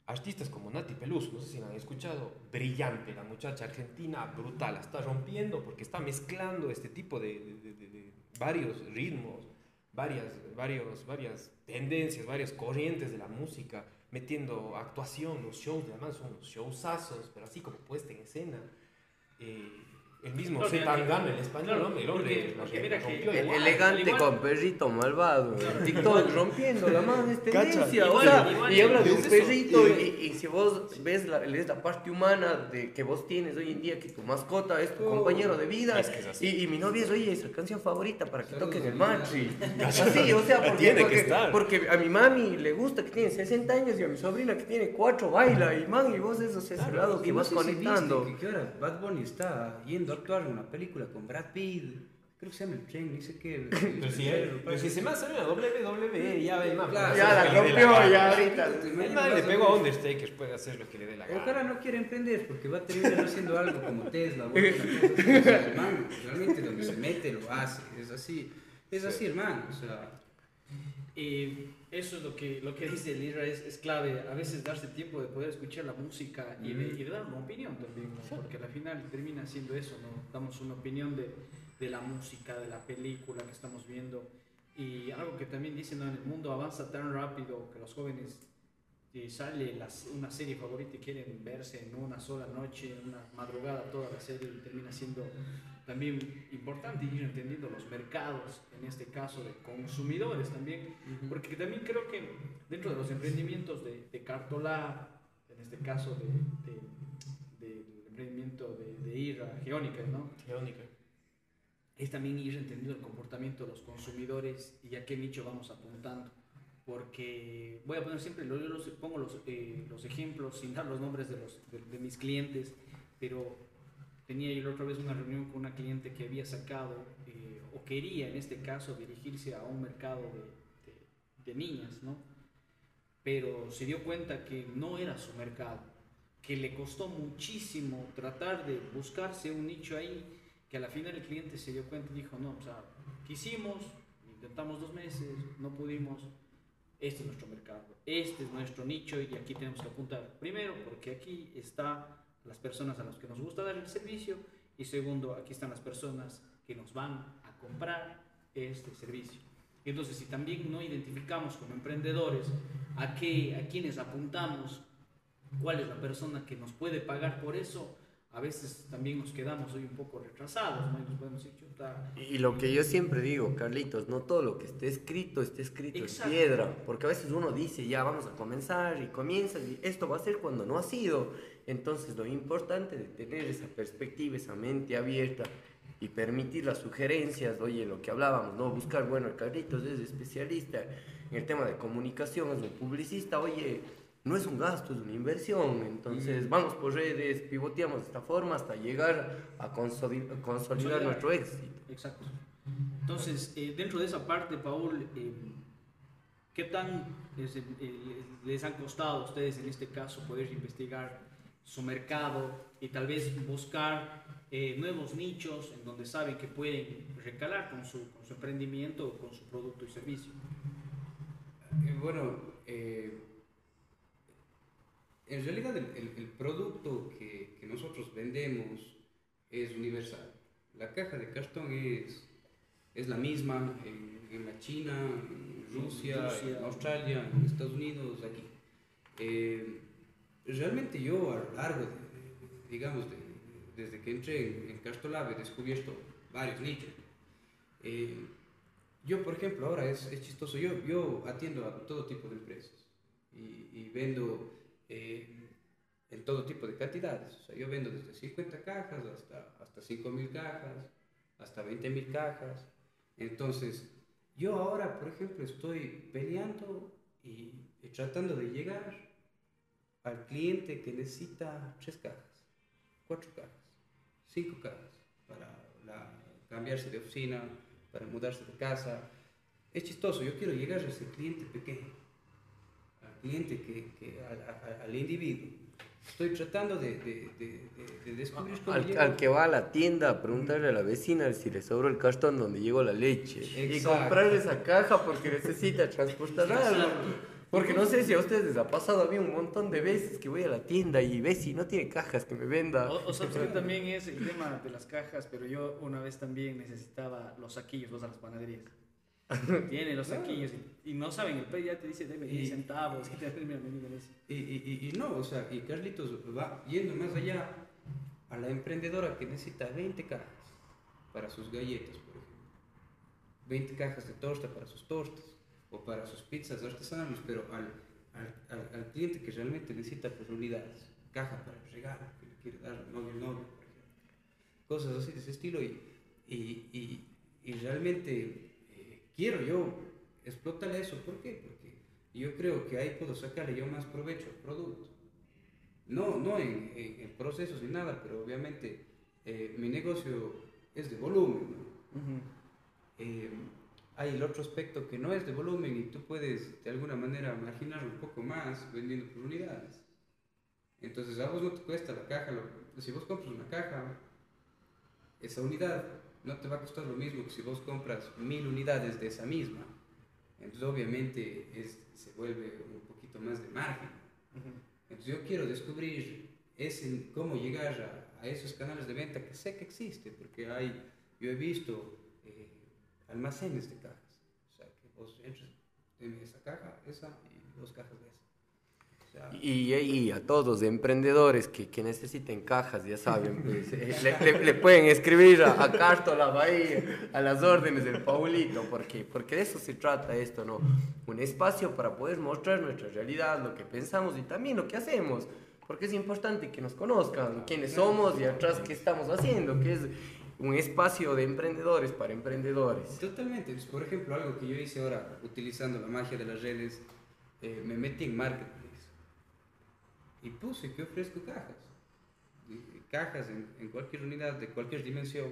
Artistas como Nati Peluso, no sé si la han escuchado, brillante, la muchacha argentina, brutal, está rompiendo porque está mezclando este tipo de, varios ritmos, varias, varios, varias tendencias, varias corrientes de la música, metiendo actuación, los shows mano son unos showsazos, pero así como puesta en escena. Eh, el mismo Claro, Z que- Tangana, el español, claro, hombre, el hombre porque- la porque re- mira que rompió el- igual. Elegante igual- con perrito malvado. TikTok rompiendo la mano es tendencia. o Igual, sea, igual, y habla de es un perrito. Y- si vos ves la, la parte humana de que vos tienes hoy en día, que tu mascota es tu Oh. compañero de vida. Es que es así. y, y mi novia es, oye, esa canción favorita para que toquen el matri. Así, o sea, porque, Tiene que porque, estar. porque a mi mami le gusta que tiene 60 años y a mi sobrina que tiene 4 baila. Y man, y vos eso es ese lado que Y no vas conectando. que, que ahora Bad Bunny está yendo a actuar en una película con Brad Pitt. Creo que se llama El Tren, dice que. Pero si, pero si se me hace una WWE, ya ve, man. Claro. Ya la rompió, ya ahorita. El man le pegó a Undertaker, puede hacer lo que le dé la Ojalá gana. no quiera emprender porque va a terminar haciendo algo como Tesla. o hermano, realmente donde se mete lo hace. Es así. Es así, hermano. O sea, Y eso es lo que, lo que dice Lira, es, es clave. A veces darse tiempo de poder escuchar la música y de, y de dar una opinión también, ¿no? porque al final termina siendo eso, ¿no? Damos una opinión de, de la música, de la película que estamos viendo. Y algo que también dicen, ¿no? En el mundo avanza tan rápido que los jóvenes eh, sale las- una serie favorita y quieren verse en una sola noche, en una madrugada toda la serie y termina siendo también importante ir entendiendo los mercados, en este caso de consumidores también, porque también creo que dentro de los emprendimientos de, de Cartolab, en este caso de, de- del emprendimiento de, de IRA, Geónica, ¿no? Geónica. es también ir entendiendo el comportamiento de los consumidores y a qué nicho vamos apuntando. Porque voy a poner siempre, yo los, pongo los, eh, los ejemplos sin dar los nombres de, los, de mis clientes, pero tenía yo la otra vez una reunión con una cliente que había sacado eh, o quería en este caso dirigirse a un mercado de, de- niñas, ¿no? Pero se dio cuenta que no era su mercado, que le costó muchísimo tratar de buscarse un nicho ahí que a la final el cliente se dio cuenta y dijo, no, o sea, quisimos, intentamos dos meses, no pudimos, este es nuestro mercado, este es nuestro nicho y aquí tenemos que apuntar. Primero, porque aquí están las personas a las que nos gusta dar el servicio y segundo, aquí están las personas que nos van a comprar este servicio. Entonces, si también no identificamos como emprendedores a, qué, a quienes apuntamos, cuál es la persona que nos puede pagar por eso, a veces también nos quedamos hoy un poco retrasados, ¿no? Y nos podemos decir, chuta, Y lo que yo siempre digo, Carlitos, no todo lo que esté escrito esté escrito Exacto. en piedra, porque a veces uno dice, ya vamos a comenzar y comienza y esto va a ser cuando no ha sido. Entonces lo importante de tener esa perspectiva, esa mente abierta y permitir las sugerencias, oye, lo que hablábamos, no buscar, bueno, Carlitos es especialista en el tema de comunicación, es un publicista, oye, no es un gasto, es una inversión. Entonces, vamos por redes, pivoteamos de esta forma hasta llegar a consoli- consolidar Consolidar. nuestro éxito. Exacto. Entonces, eh, dentro de esa parte, Paul, eh, ¿Qué tan eh, les han costado a ustedes en este caso poder investigar su mercado y tal vez buscar eh, nuevos nichos en donde saben que pueden recalar con su, con su emprendimiento o con su producto y servicio? Eh, bueno, en realidad el, el, producto que, que, nosotros vendemos es universal. La caja de cartón es, es la misma en, en la China, Rusia, en Australia, en Estados Unidos, aquí. Eh, realmente yo a lo largo, de, digamos, desde que entré en, en Castolab he descubierto varios nichos. Eh, yo, por ejemplo, ahora es, es, chistoso, yo, yo atiendo a todo tipo de empresas y, y vendo eh, en todo tipo de cantidades. O sea, yo vendo desde 50 cajas hasta, hasta 5 mil cajas, hasta 20 mil cajas. Entonces, yo ahora, por ejemplo, estoy peleando y, tratando de llegar al cliente que necesita tres cajas, cuatro cajas, cinco cajas para cambiarse de oficina, para mudarse de casa. Es chistoso, yo quiero llegar a ese cliente pequeño, cliente que, que al individuo Estoy tratando de, de, de, descubrir cómo al, al, que va a la tienda a preguntarle a la vecina si le sobró el cartón donde llegó la leche. Y comprarle esa caja porque necesita transportar algo. Porque no sé si a ustedes les ha pasado a mí un montón de veces que voy a la tienda y ve si no tiene cajas que me venda. O, o sea, también es el tema de las cajas, pero yo una vez también necesitaba los saquillos, los de las panaderías. Tiene los saquillos y, no saben, el pez ya te dice, debe 10 centavos, y, y, y, no, o sea, y Carlitos va yendo más allá a la emprendedora que necesita 20 cajas para sus galletas, por ejemplo. 20 cajas de torta para sus tortas o para sus pizzas artesanales, pero al, al, al, cliente que realmente necesita pues, unidades, caja para el regalo que le quiere dar novio, novio, por ejemplo. Cosas así de ese estilo y, y, y realmente quiero yo explotar eso. ¿Por qué? Porque yo creo que ahí puedo sacarle yo más provecho al producto. No, no en, en, procesos ni nada, pero obviamente eh, mi negocio es de volumen. Eh, hay el otro aspecto que no es de volumen y tú puedes de alguna manera marginar un poco más vendiendo por unidades. Entonces a vos no te cuesta la caja, si vos compras una caja, esa unidad no te va a costar lo mismo que si vos compras mil unidades de esa misma. Entonces obviamente es, se vuelve un poquito más de margen. Entonces yo quiero descubrir ese, cómo llegar a, a, esos canales de venta que sé que existe, porque hay, yo he visto eh, almacenes de cajas. O sea, que vos entres en esa caja, esa y dos cajas de esa. Y, a todos los emprendedores que, que, necesiten cajas, ya saben, pues, eh, le, pueden escribir a, a Cartola ahí, a las órdenes del Paulito, porque, porque de eso se trata esto, ¿no? Un espacio para poder mostrar nuestra realidad, lo que pensamos y también lo que hacemos, porque es importante que nos conozcan quiénes somos y atrás qué estamos haciendo, que es un espacio de emprendedores para emprendedores. Totalmente, por ejemplo, algo que yo hice ahora utilizando la magia de las redes, eh, me metí en marketing y puse que ofrezco cajas. Cajas en, en, cualquier unidad, de cualquier dimensión.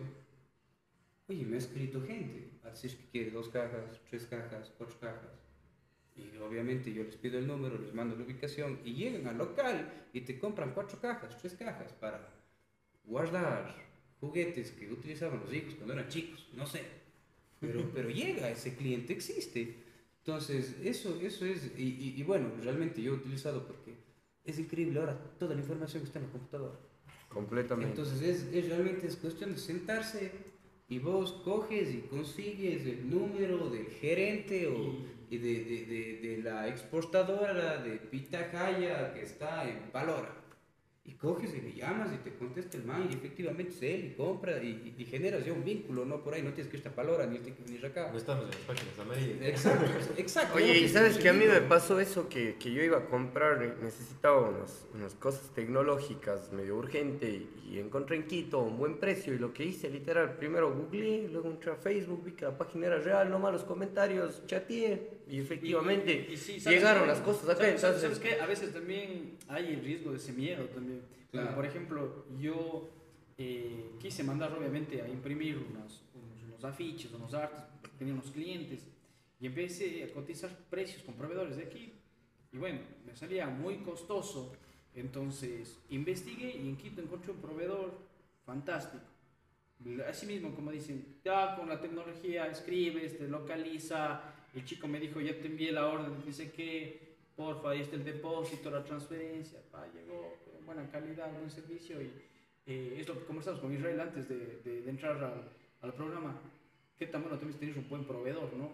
Oye, me ha escrito gente a decir que quiere dos cajas, tres cajas, cuatro cajas. Y obviamente yo les pido el número, les mando la ubicación y llegan al local y te compran cuatro cajas, tres cajas para guardar juguetes que utilizaban los hijos cuando eran chicos, no sé. Pero, pero llega, ese cliente existe. Entonces, eso, eso es, y, y, y bueno, realmente yo he utilizado es increíble ahora toda la información que está en la computadora. Completamente. Entonces es, es, realmente es cuestión de sentarse y vos coges y consigues el número del gerente o y de, de, de, de, la exportadora de Pitahaya que está en Palora y coges y le llamas y te contesta el man y efectivamente es él y compra y, y, generas ya un vínculo, ¿no? Por ahí no tienes que irte a Palora ni tienes que venir acá. No estamos en las páginas amarillas. Exacto, exacto. Oye, y sabes que a mí me pasó eso que, que yo iba a comprar, necesitaba unos, unas cosas tecnológicas medio urgente y, y, encontré en Quito un buen precio y lo que hice literal, primero googleé, luego entré a Facebook, vi que la página era real, no malos comentarios, chateé y efectivamente y, sí, llegaron las cosas acá. ¿sabes, entonces, ¿sabes qué? A veces también hay el riesgo de ese miedo también Claro. Por ejemplo, yo eh, quise mandar obviamente a imprimir unos, unos, unos, afiches, unos artes, tenía unos clientes y empecé a cotizar precios con proveedores de aquí. Y bueno, me salía muy costoso. Entonces investigué y en Quito encontré un proveedor fantástico. Así mismo, como dicen, ya con la tecnología escribes, te localiza. El chico me dijo, ya te envié la orden, dice que, porfa, ahí está el depósito, la transferencia. Pa, llegó, buena calidad, buen servicio. Y eh, es lo que conversamos con Israel antes de, de, de entrar al, al programa qué tan bueno también tener un buen proveedor, ¿no?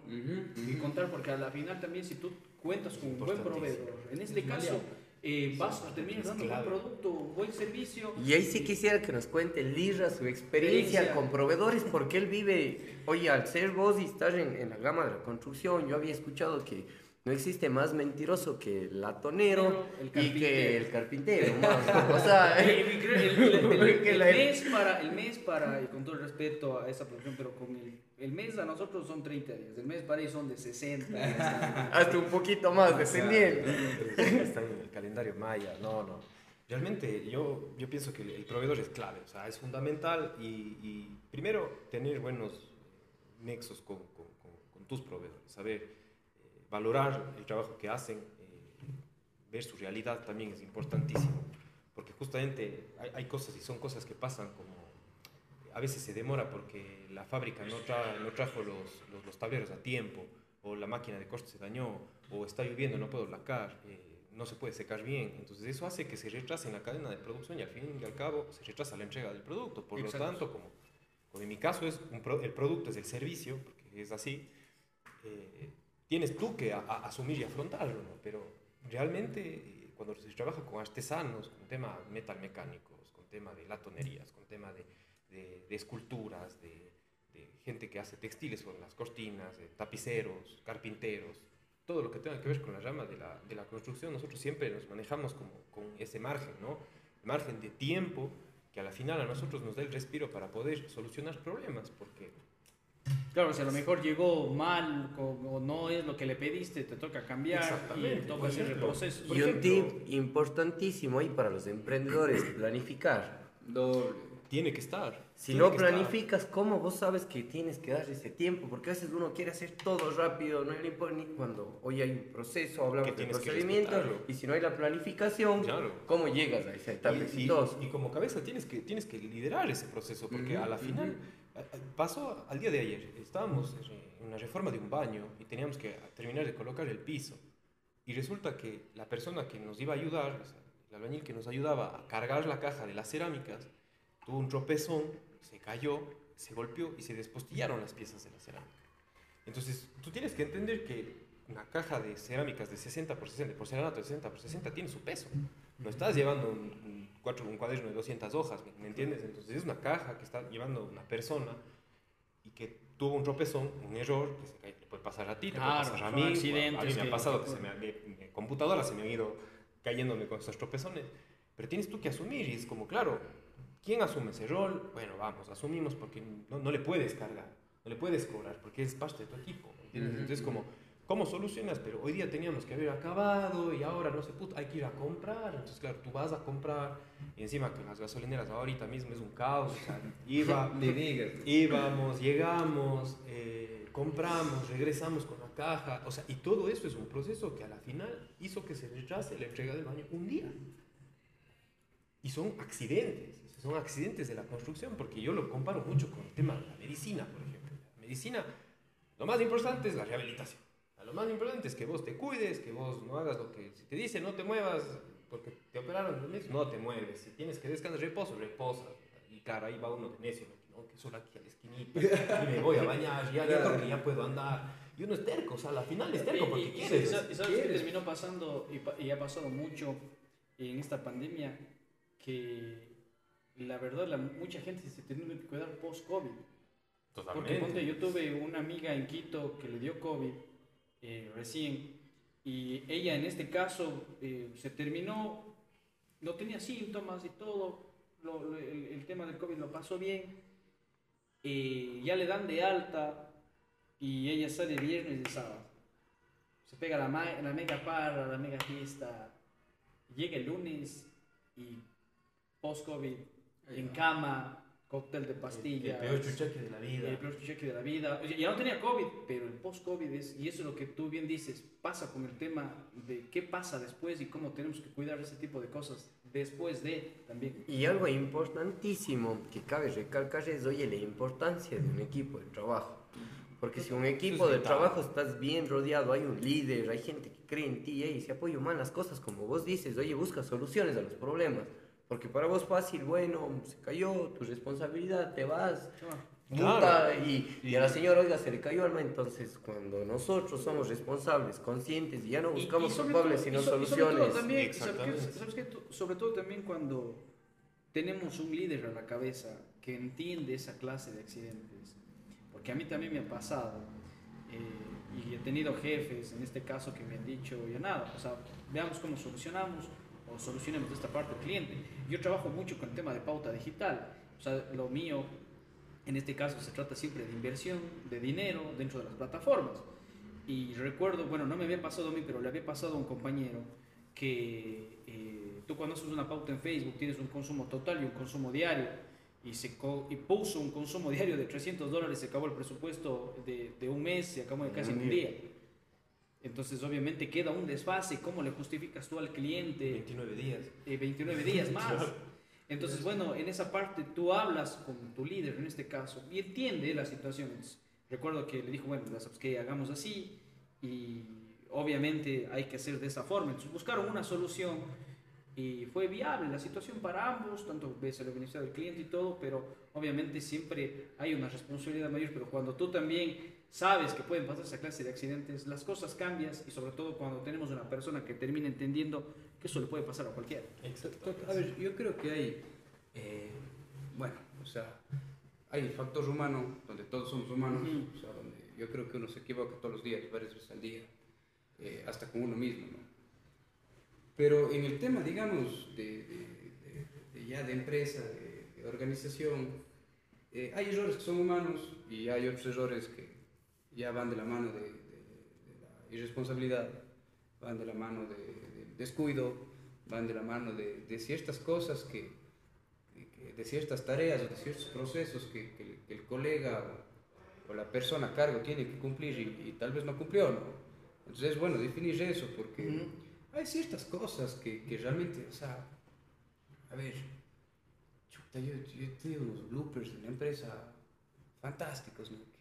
Y contar, porque a la final también si tú cuentas con un buen proveedor, en este caso eh, vas a terminar dando un buen producto, buen servicio. Y ahí sí quisiera que nos cuente Lira su experiencia, con proveedores, porque él vive, oye, al ser vos y estar en, en la gama de la construcción, yo había escuchado que no existe más mentiroso que el latonero el y que el carpintero. o sea, el, mes para, el mes para, y con todo el respeto a esa profesión, pero con el, el mes a nosotros son 30 días, el mes para ellos son de 60. Hasta un poquito más, dependiendo. Está en el calendario maya, no, no. Realmente yo, yo pienso que el proveedor es clave, o sea, es fundamental y, y primero tener buenos nexos con, con, con, con tus proveedores, saber valorar el trabajo que hacen, eh, ver su realidad también es importantísimo, porque justamente hay, hay, cosas y son cosas que pasan como a veces se demora porque la fábrica no, tra no trajo los, los, los, tableros a tiempo, o la máquina de corte se dañó, o está lloviendo, no puedo lacar, eh, no se puede secar bien. Entonces eso hace que se retrase en la cadena de producción y al fin y al cabo se retrasa la entrega del producto. Por Exacto. lo tanto, como, como, en mi caso es un pro el producto es el servicio, porque es así, eh, tienes tú que asumir y afrontarlo, ¿no? Pero realmente eh, cuando se trabaja con artesanos, con tema metalmecánicos, con tema de latonerías, con tema de, de, de esculturas, de, gente que hace textiles con las cortinas, tapiceros, carpinteros, todo lo que tenga que ver con la rama de la, la construcción, nosotros siempre nos manejamos como, con ese margen, ¿no? margen de tiempo que a la final a nosotros nos da el respiro para poder solucionar problemas, porque Claro, si a lo mejor llegó mal o no es lo que le pediste, te toca cambiar y toca hacer el proceso. y un tip importantísimo ahí para los emprendedores, planificar. Doble. Tiene que estar. Si no planificas, estar. ¿cómo vos sabes que tienes que darle ese tiempo? Porque a veces uno quiere hacer todo rápido, no le importa ni cuando hoy hay un proceso, hablamos de procedimientos, y si no hay la planificación, claro. ¿cómo llegas a esa etapa y, y, y, como cabeza tienes que, tienes que liderar ese proceso, porque uh -huh, a la final... Uh -huh Pasó al día de ayer, estábamos en una reforma de un baño y teníamos que terminar de colocar el piso. Y resulta que la persona que nos iba a ayudar, el albañil que nos ayudaba a cargar la caja de las cerámicas, tuvo un tropezón, se cayó, se golpeó y se despostillaron las piezas de la cerámica. Entonces, tú tienes que entender que una caja de cerámicas de 60 por 60, de porcelanato de 60 por 60 tiene su peso. No estás llevando un, un, cuatro, un cuaderno de 200 hojas, ¿me entiendes? Entonces es una caja que está llevando una persona y que tuvo un tropezón, un error, que se cae, le puede pasar a ti, te claro, puede pasar a mí. A mí me ha pasado que se me, mi, mi computadora se me ha ido cayéndome con estos tropezones. Pero tienes tú que asumir y es como, claro, ¿quién asume ese rol? Bueno, vamos, asumimos porque no, no le puedes cargar, no le puedes cobrar porque es parte de tu equipo, ¿entiendes? Entonces como ¿Cómo solucionas? Pero hoy día teníamos que haber acabado y ahora no se pudo, hay que ir a comprar. Entonces, claro, tú vas a comprar y encima que las gasolineras ahorita mismo es un caos. O sea, iba, íbamos, llegamos, eh, compramos, regresamos con la caja. O sea, y todo eso es un proceso que a la final hizo que se retrase la entrega del baño un día. Y son accidentes, son accidentes de la construcción, porque yo lo comparo mucho con el tema de la medicina, por ejemplo. La medicina, lo más importante es la rehabilitación lo más importante es que vos te cuides, que vos no hagas lo que si te dice no te muevas porque te operaron, no te mueves. Si tienes que descansar, reposo, reposa. Y claro, ahí va uno de necio, ¿no? que solo aquí a la esquinita y me voy a bañar, ya, ya porque ya puedo andar. Y uno es terco, o sea, al final es terco porque y, quieres. Y, ¿Sabes qué terminó pasando y, y ha pasado mucho en esta pandemia? Que la verdad, la, mucha gente se tiene que cuidar post-COVID. Porque ponte, yo tuve una amiga en Quito que le dio COVID eh, recién. Y ella en este caso eh, se terminó, no tenía síntomas y todo, lo, lo, el, el, tema del COVID lo pasó bien, eh, ya le dan de alta y ella sale viernes y sábado. Se pega la, la mega parra, la mega fiesta, llega el lunes y post-COVID en cama, cóctel de pastillas. El peor chuchaque de la vida. El peor chuchaque de la vida. Oye, ya no tenía COVID, pero el post-COVID es, y eso es lo que tú bien dices, pasa con el tema de qué pasa después y cómo tenemos que cuidar ese tipo de cosas después de también. Y algo importantísimo que cabe recalcar es, oye, la importancia de un equipo de trabajo. Porque si un equipo de trabajo estás bien rodeado, hay un líder, hay gente que cree en ti y se apoya humano las cosas como vos dices, oye, busca soluciones a los problemas. Porque para vos fácil, bueno, se cayó, tu responsabilidad, te vas, multa y, y, a la señora, oiga, se le cayó alma. Entonces, cuando nosotros somos responsables, conscientes y ya no buscamos culpables, sino soluciones. también, ¿sabes qué? Sobre todo también cuando tenemos un líder a la cabeza que entiende esa clase de accidentes. Porque a mí también me ha pasado. Eh, y he tenido jefes, en este caso, que me han dicho, ya nada, o sea, veamos cómo solucionamos o solucionemos esta parte del cliente. Yo trabajo mucho con el tema de pauta digital, o sea, lo mío en este caso se trata siempre de inversión, de dinero dentro de las plataformas. Y recuerdo, bueno, no me había pasado a mí, pero le había pasado a un compañero que eh, tú cuando haces una pauta en Facebook tienes un consumo total y un consumo diario y, se y puso un consumo diario de 300 dólares, se acabó el presupuesto de, de un mes, se acabó de casi un día. Entonces, obviamente, queda un desfase. ¿Cómo le justificas tú al cliente? 29 días. Eh, 29 días más. Entonces, bueno, en esa parte tú hablas con tu líder, en este caso, y entiende las situaciones. Recuerdo que le dijo, bueno, que hagamos así, y obviamente hay que hacer de esa forma. Entonces, buscaron una solución y fue viable la situación para ambos, tanto ves el beneficio del cliente y todo, pero obviamente siempre hay una responsabilidad mayor, pero cuando tú también sabes que pueden pasar esa clase de accidentes, las cosas cambian y sobre todo cuando tenemos una persona que termina entendiendo que eso le puede pasar a cualquiera. Exacto. A ver, yo creo que hay, eh, bueno, o sea, hay el factor humano, donde todos somos humanos, o sea, donde yo creo que uno se equivoca todos los días, varias veces al día, eh, hasta con uno mismo, ¿no? Pero en el tema, digamos, de, de, ya de empresa, de, organización, eh, hay errores que son humanos y hay otros errores que ya van de la mano de, la irresponsabilidad, van de la mano del descuido, van de la mano de, ciertas cosas que, de ciertas tareas o de ciertos procesos que, el colega o, la persona a cargo tiene que cumplir y, tal vez no cumplió, ¿no? Entonces es bueno definir eso porque hay ciertas cosas que, realmente, o sea, a ver, chuta, yo, yo he tenido unos bloopers en la empresa fantásticos, ¿no?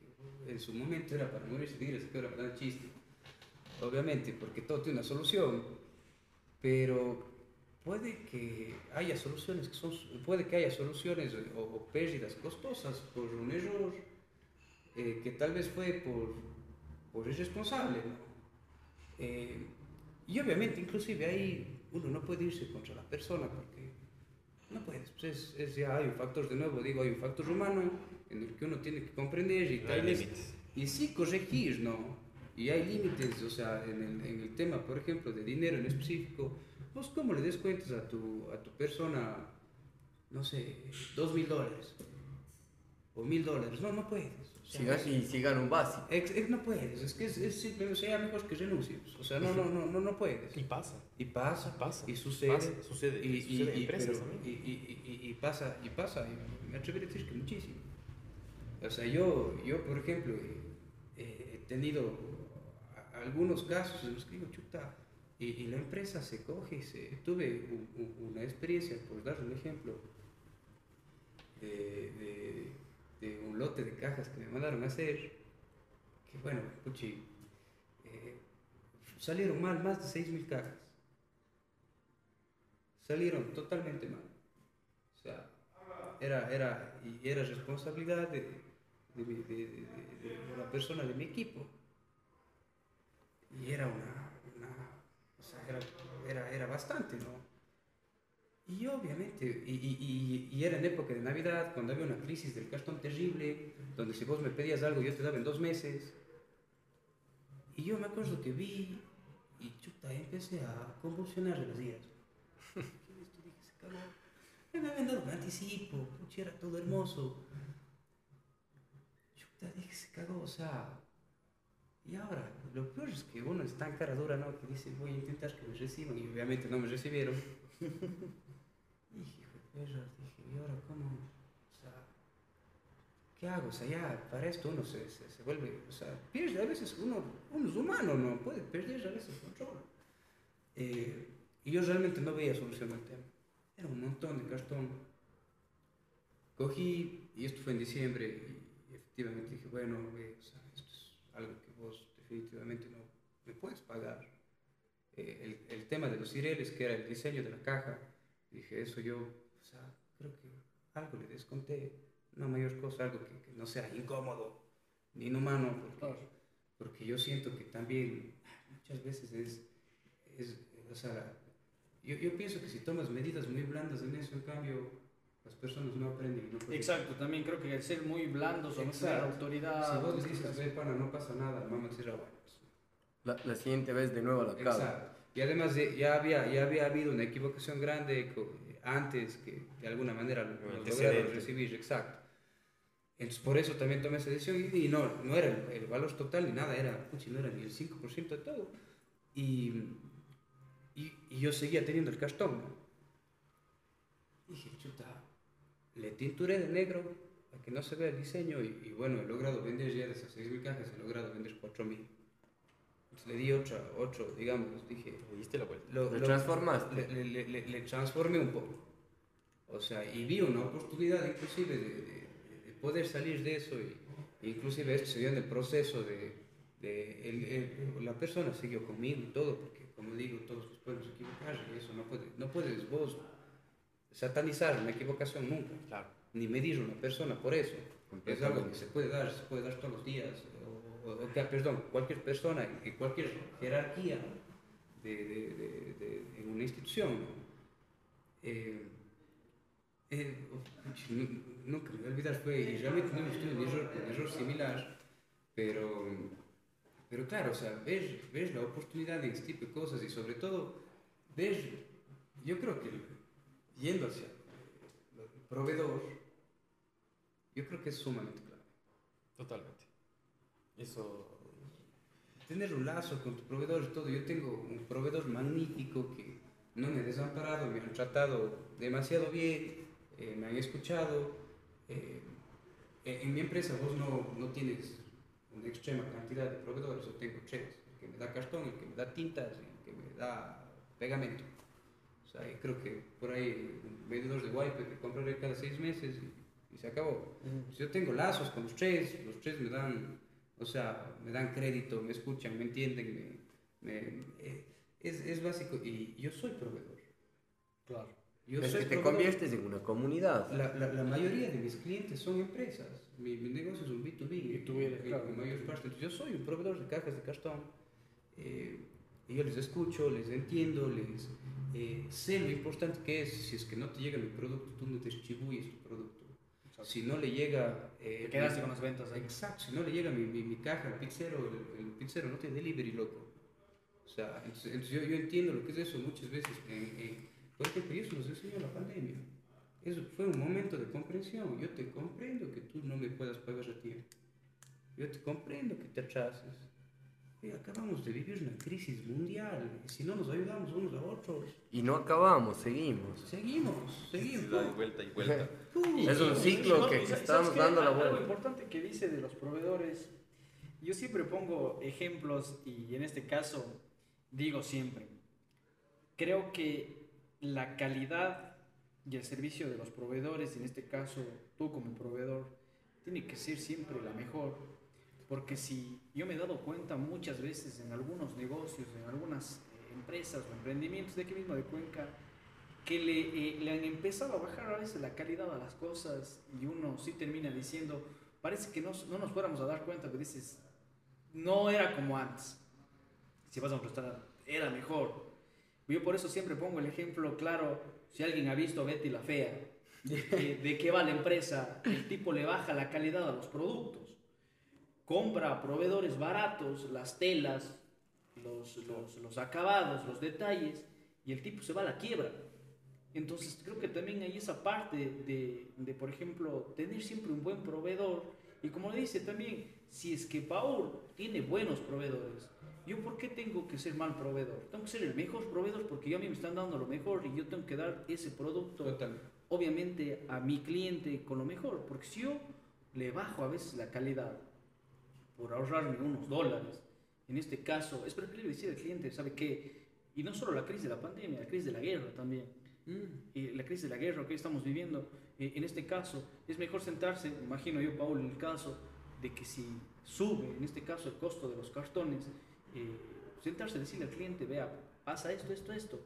En su momento era para morirse de que era para chiste. Obviamente, porque todo tiene una solución, pero puede que haya soluciones que son, puede que haya soluciones o, pérdidas costosas por un error eh, que tal vez fue por, por irresponsable. Eh, y obviamente, inclusive ahí uno no puede irse contra la persona porque no puedes. Pues es, ya hay un factor, de nuevo digo, hay un factor humano en el que uno tiene que comprender y límites. Y sí corregir, ¿no? Y hay límites, o sea, en el, en el, tema, por ejemplo, de dinero en específico, vos cómo le des cuentas a tu, a tu persona, no sé, dos mil dólares o mil dólares, no, no puedes. O sea, si, si gana un básico. no puedes, es que es, es simplemente, sea mejor que renuncies. O sea, no, no, no, no, no puedes. Y pasa. Y pasa. Pasa. Y sucede. sucede. Y, sucede y, empresas y, y, y, pasa, y pasa. Y me atrevería a decir que muchísimo. O sea, yo, yo por ejemplo, he tenido algunos casos en los que digo, chuta, y, la empresa se coge y se... Tuve una experiencia, por dar un ejemplo, de, de, un lote de cajas que me mandaron a hacer, que bueno, puchi, eh, salieron mal más de 6.000 cajas. Salieron totalmente mal. O sea, era, era, y era responsabilidad de, de, una persona de mi equipo. Y era una, o sea, era, era, era, bastante, ¿no? Y obviamente, y, era en época de Navidad, cuando había una crisis del cartón terrible, donde si vos me pedías algo yo te daba en dos meses. Y yo me acuerdo que vi, y chuta, empecé a convulsionar los días. dije, se cagó. Me habían dado un anticipo, pucha, era todo hermoso dije, se cagó, o sea, y ahora, lo peor es que uno está en cara dura, ¿no? Que dice, voy a intentar que me reciban, y obviamente no me recibieron. dije, perro, dije, ¿y ahora cómo? O sea, ¿qué hago? O sea, ya para esto uno se, se, se vuelve, o sea, pierde a veces, uno, uno es humano, ¿no? Puede perder a veces control. Eh, y yo realmente no veía solución al tema. Era un montón de cartón. Cogí, y esto fue en diciembre, y efectivamente dije, bueno, o sea, esto es algo que vos definitivamente no me puedes pagar. Eh, el, el, tema de los cireles, que era el diseño de la caja, dije, eso yo, o sea, creo que algo le desconté, una mayor cosa, algo que, que no sea incómodo ni inhumano, porque, porque yo siento que también muchas veces es, es o sea, yo, yo, pienso que si tomas medidas muy blandas en eso, en cambio, las personas no aprenden. No Exacto, también creo que el ser muy blandos o no tener autoridad. Si vos dices, ve, pana, no pasa nada, vamos a decir, bueno. La, la, siguiente vez de nuevo a la cara. Y además de, ya, había, ya había habido una equivocación grande antes que de alguna manera lo lograron recibir, exacto. Entonces, por eso también tomé esa decisión y, y no, no era el, el, valor total ni nada, era, puchi, no era ni el 5% de todo. Y, y, y, yo seguía teniendo el castón. ¿no? Dije, chuta, le tinturé de negro para que no se vea el diseño y, y bueno, he logrado vender ya de esas 6.000 cajas, he logrado vender 4.000 le di otra, otro, digamos, dije... Le diste la vuelta. Lo, lo transformaste. Le, le, le, le, transformé un poco. O sea, y vi una oportunidad inclusive de, de, de poder salir de eso. Y, inclusive esto se dio en el proceso de... de el, el, la persona siguió conmigo y todo, porque como digo, todos podemos equivocar y eso no, puede, no puedes vos satanizar una equivocación nunca. Claro. Ni medir a una persona por eso. Es algo que se puede dar, se puede dar todos los días o, perdón, cualquier persona en cualquier jerarquía de, de, de, en una institución. ¿no? Eh, eh, nunca me voy a olvidar, fue, un error, un error similar, pero, pero claro, o sea, ves, ves la oportunidad en este tipo de cosas y sobre todo ves, yo creo que yendo hacia el proveedor, yo creo que es sumamente clave. Totalmente. Eso. Tener un lazo con tu proveedor y todo. Yo tengo un proveedor magnífico que no me ha desamparado, me han tratado demasiado bien, eh, me han escuchado. Eh, en mi empresa vos no, no tienes una extrema cantidad de proveedores, yo tengo tres. El que me da cartón, el que me da tintas, el que me da pegamento. O sea, creo que por ahí un vendedor de wipe que compraré cada seis meses y, y se acabó. Uh -huh. Yo tengo lazos con los tres, los tres me dan o sea, me dan crédito, me escuchan, me entienden, me, me, eh, es, es, básico. Y yo soy proveedor. Claro. Yo es soy que te proveedor. conviertes en una comunidad. La, la, la, mayoría de mis clientes son empresas. Mi, mi negocio es un B2B. Y tú eres, claro. En mayor parte. Entonces, yo soy un proveedor de cajas de cartón. Eh, y yo les escucho, les entiendo, les eh, sé lo importante que es. Si es que no te llega mi producto, tú no distribuyes tu producto. Exacto. Si no le llega... Eh, te quedaste con las ventas ahí. Exacto, si no le llega mi, mi, mi caja al pizzero, el, el, pizzero no tiene delivery, loco. O sea, entonces, entonces yo, yo, entiendo lo que es eso muchas veces. En, en, por ejemplo, eso nos enseñó la pandemia. Eso fue un momento de comprensión. Yo te comprendo que tú no me puedas pagar a tiempo. Yo te comprendo que te atrases. Acabamos de vivir una crisis mundial. Si no nos ayudamos unos a otros. Y no acabamos, seguimos. Seguimos, seguimos. Da vuelta y vuelta. Uh, es un ciclo no, que estamos dando la vuelta. Algo importante que dice de los proveedores. Yo siempre pongo ejemplos y en este caso digo siempre. Creo que la calidad y el servicio de los proveedores, en este caso tú como proveedor, tiene que ser siempre la mejor porque si yo me he dado cuenta muchas veces en algunos negocios, en algunas eh, empresas o emprendimientos de aquí mismo de Cuenca, que le, eh, le, han empezado a bajar a veces la calidad a las cosas y uno sí termina diciendo, parece que no, no nos fuéramos a dar cuenta, que dices, no era como antes. Si vas a un restaurante, era mejor. Yo por eso siempre pongo el ejemplo claro, si alguien ha visto Betty la Fea, de, de qué va la empresa, el tipo le baja la calidad a los productos compra a proveedores baratos las telas, los, los, los, acabados, los detalles, y el tipo se va a la quiebra. Entonces creo que también hay esa parte de, de, por ejemplo, tener siempre un buen proveedor. Y como le dice también, si es que Paul tiene buenos proveedores, ¿yo por qué tengo que ser mal proveedor? Tengo que ser el mejor proveedor porque yo a mí me están dando lo mejor y yo tengo que dar ese producto, Total. obviamente, a mi cliente con lo mejor. Porque si yo le bajo a veces la calidad por ahorrarme unos dólares. En este caso, es preferible decir al cliente, ¿sabe qué? Y no solo la crisis de la pandemia, la crisis de la guerra también. Mm. Y la crisis de la guerra que estamos viviendo, eh, en este caso, es mejor sentarse, imagino yo, Paul, en el caso de que si sube, en este caso, el costo de los cartones, eh, sentarse y decirle al cliente, vea, pasa esto, esto, esto.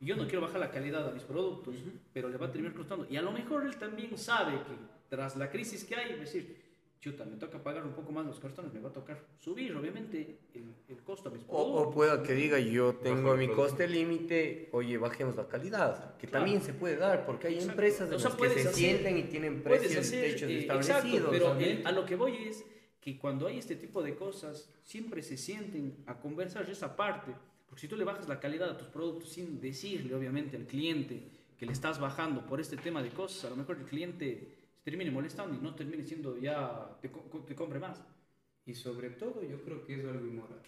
Yo no quiero bajar la calidad a mis productos, pero le va a terminar costando. Y a lo mejor él también sabe que tras la crisis que hay, es decir, chuta, me toca pagar un poco más los cartones, me va a tocar subir, obviamente, el, el costo a mis O, productos. o pueda que diga, yo tengo mi coste límite, oye, bajemos la calidad, que Claro. también se puede dar, porque hay Exacto. empresas de O sea, las que se hacer- sienten y tienen precios hacer, techos eh, establecidos. exacto, pero el- a lo que voy es que cuando hay este tipo de cosas, siempre se sienten a conversar esa parte, porque si tú le bajas la calidad a tus productos sin decirle, obviamente, al cliente que le estás bajando por este tema de cosas, a lo mejor el cliente termine molestando y no termine siendo ya, te, te compre más. Y sobre todo yo creo que es algo inmoral.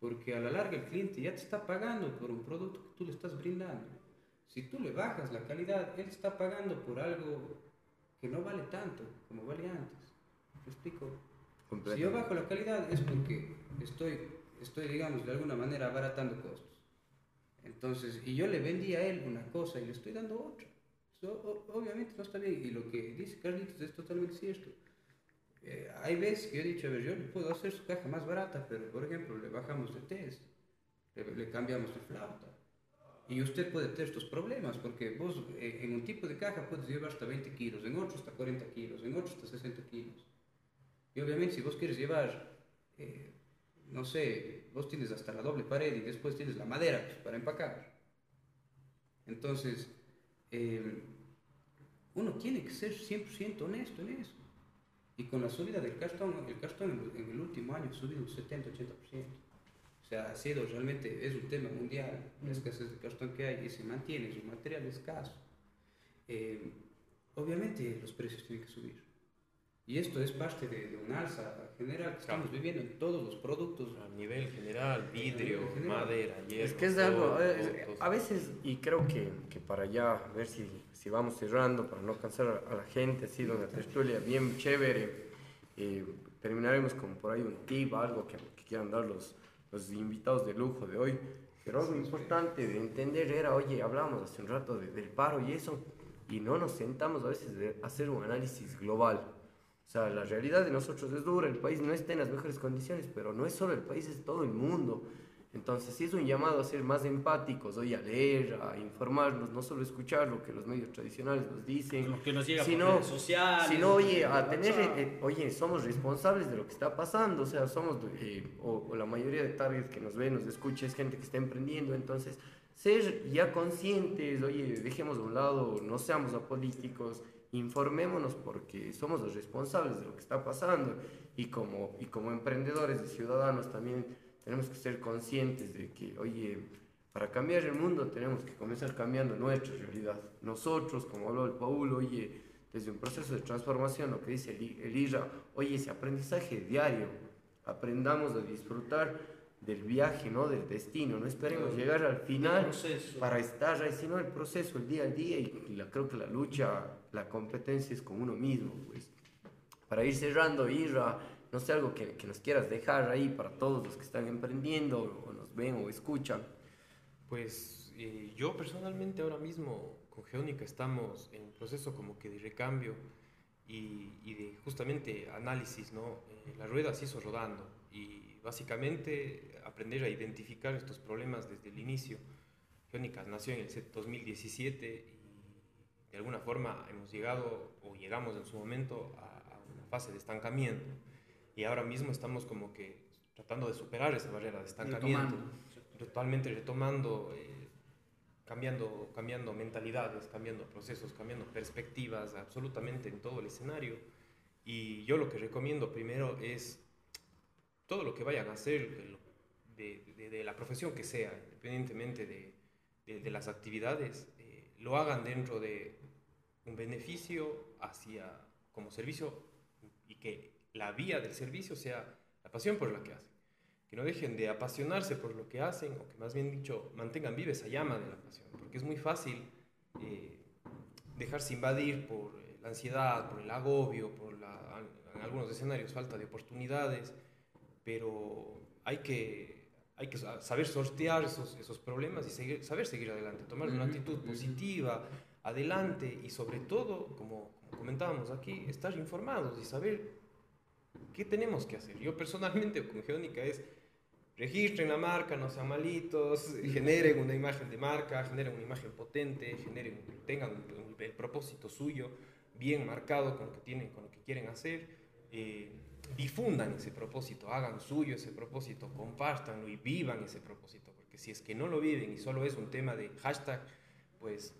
Porque a la larga el cliente ya te está pagando por un producto que tú le estás brindando. Si tú le bajas la calidad, él está pagando por algo que no vale tanto como vale antes. ¿Me explico? Si yo bajo la calidad es porque estoy, estoy, digamos, de alguna manera abaratando costos. Entonces, y yo le vendí a él una cosa y le estoy dando otra. Eso, o- obviamente no está bien. Y lo que dice Carlitos es totalmente cierto. Eh, hay veces que yo he dicho, a ver, yo le puedo hacer su caja más barata, pero por ejemplo, le bajamos de test, le, le cambiamos de flauta. Y usted puede tener estos problemas, porque vos eh, en un tipo de caja puedes llevar hasta 20 kilos, en otro hasta 40 kilos, en otro hasta 60 kilos. Y obviamente si vos quieres llevar, eh, no sé, vos tienes hasta la doble pared y después tienes la madera pues, para empacar. Entonces, eh, uno tiene que ser 100% honesto en eso. Y con la subida del cartón, el cartón en, el último año ha subido un 70-80%. O sea, ha sido realmente, es un tema mundial, la escasez de cartón que hay y se mantiene, es un material escaso. Eh, obviamente los precios tienen que subir. Y esto es parte de, de un alza general que estamos viviendo en todos los productos. A nivel general, vidrio, nivel general. madera, hierro. Es que es algo, eh, a veces, y creo que, que para ya ver si, si vamos cerrando, para no cansar a, a la gente, ha sido una tertulia bien chévere. eh, terminaremos con por ahí un tip, algo que, que quieran dar los, los invitados de lujo de hoy. Pero algo importante de entender era, oye, hablamos hace un rato de- del paro y eso, y no nos sentamos a veces de hacer un análisis global. O sea, la realidad de nosotros es dura, el país no está en las mejores condiciones, pero no es solo el país, es todo el mundo. Entonces, sí es un llamado a ser más empáticos, hoy a leer, a informarnos, no solo escuchar lo que los medios tradicionales nos dicen, Lo que nos llega por sino, redes sociales, sino oye, a tener, eh, oye, somos responsables de lo que está pasando, o sea, somos, eh, o, o la mayoría de targets que nos ve, nos escucha, es gente que está emprendiendo, entonces, ser ya conscientes, oye, dejemos de un lado, no seamos apolíticos, informémonos porque somos los responsables de lo que está pasando y como, y como emprendedores y ciudadanos también tenemos que ser conscientes de que, oye, para cambiar el mundo tenemos que comenzar cambiando nuestra realidad. Nosotros, como habló el Paul, oye, desde un proceso de transformación, lo que dice el, el IRA, oye, ese aprendizaje diario, aprendamos a disfrutar del viaje, ¿no? Del destino, no esperemos llegar al final para estar ahí, sino el proceso, el día a día y la, creo que la lucha, la competencia es con uno mismo, pues. Para ir cerrando, Irra, no sé, algo que, que nos quieras dejar ahí para todos los que están emprendiendo o nos ven o escuchan. Pues eh, yo personalmente ahora mismo con Geónica estamos en un proceso como que de recambio y, y de justamente análisis, ¿no? Eh, la rueda se hizo rodando y básicamente aprender a identificar estos problemas desde el inicio. Geónica nació en el set 2017 y de alguna forma hemos llegado o llegamos en su momento a, a una fase de estancamiento y ahora mismo estamos como que tratando de superar esa barrera de estancamiento Retomando. totalmente retomando, eh, cambiando, cambiando mentalidades, cambiando procesos, cambiando perspectivas, absolutamente en todo el escenario. Y yo lo que recomiendo primero es todo lo que vayan a hacer de, la profesión que sea, independientemente de, las actividades, lo hagan dentro de un beneficio hacia como servicio y que la vía del servicio sea la pasión por la que hacen. Que no dejen de apasionarse por lo que hacen, o que más bien dicho, mantengan viva esa llama de la pasión, porque es muy fácil eh, dejarse invadir por eh, la ansiedad, por el agobio, por algunos escenarios falta de oportunidades, pero hay que, hay que saber sortear esos, esos problemas y seguir, saber seguir adelante, tomar una actitud positiva, adelante y sobre todo, como, como comentábamos aquí, estar informados y saber qué tenemos que hacer. Yo personalmente con Geónica es registren la marca, no sean malitos, generen una imagen de marca, generen una imagen potente, generen, tengan el propósito suyo bien marcado con lo que tienen, con lo que quieren hacer, eh, difundan ese propósito, hagan suyo ese propósito, compártanlo y vivan ese propósito, porque si es que no lo viven y solo es un tema de hashtag, pues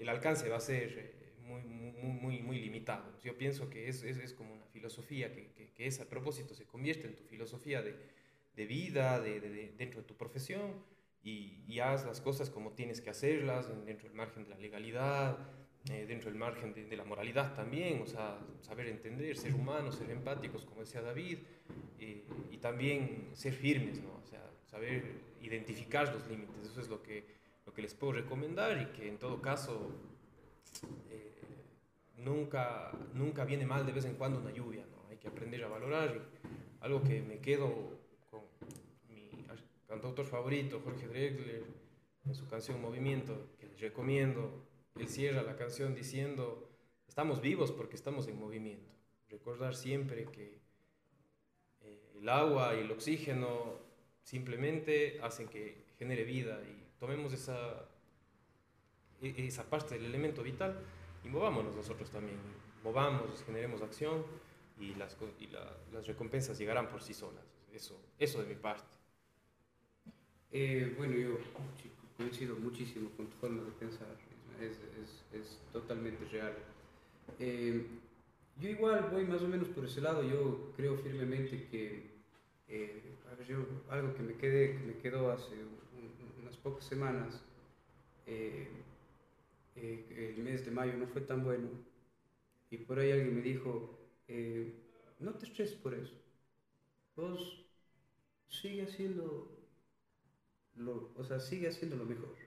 el, alcance va a ser eh, muy, muy, muy, muy, limitado. Yo pienso que es, es, es como una filosofía, que, que, que, ese propósito se convierte en tu filosofía de, de vida, de, de, dentro de tu profesión, y, y, haz las cosas como tienes que hacerlas, dentro del margen de la legalidad, eh, dentro del margen de, la moralidad también, o sea, saber entender, ser humanos, ser empáticos, como decía David, eh, y también ser firmes, ¿no? O sea, saber identificar los límites, eso es lo que, lo que les puedo recomendar y que en todo caso eh, nunca, nunca viene mal de vez en cuando una lluvia, ¿no? Hay que aprender a valorar y algo que me quedo con mi cantautor favorito, Jorge Drexler, en su canción Movimiento, que les recomiendo, él cierra la canción diciendo, estamos vivos porque estamos en movimiento. Recordar siempre que eh, el agua y el oxígeno simplemente hacen que genere vida y tomemos esa, e, esa parte del elemento vital y movámonos nosotros también. Movamos, generemos acción y las, y las recompensas llegarán por sí solas. Eso, eso de mi parte. Eh, bueno, yo coincido muchísimo con tu forma de pensar es, es, es totalmente real. Eh, yo igual voy más o menos por ese lado, yo creo firmemente que eh, algo que me, quedé, que me quedó hace unas pocas semanas, eh, el mes de mayo no fue tan bueno y por ahí alguien me dijo, no te estreses por eso, vos sigue haciendo lo, o sea, sigue haciendo lo mejor.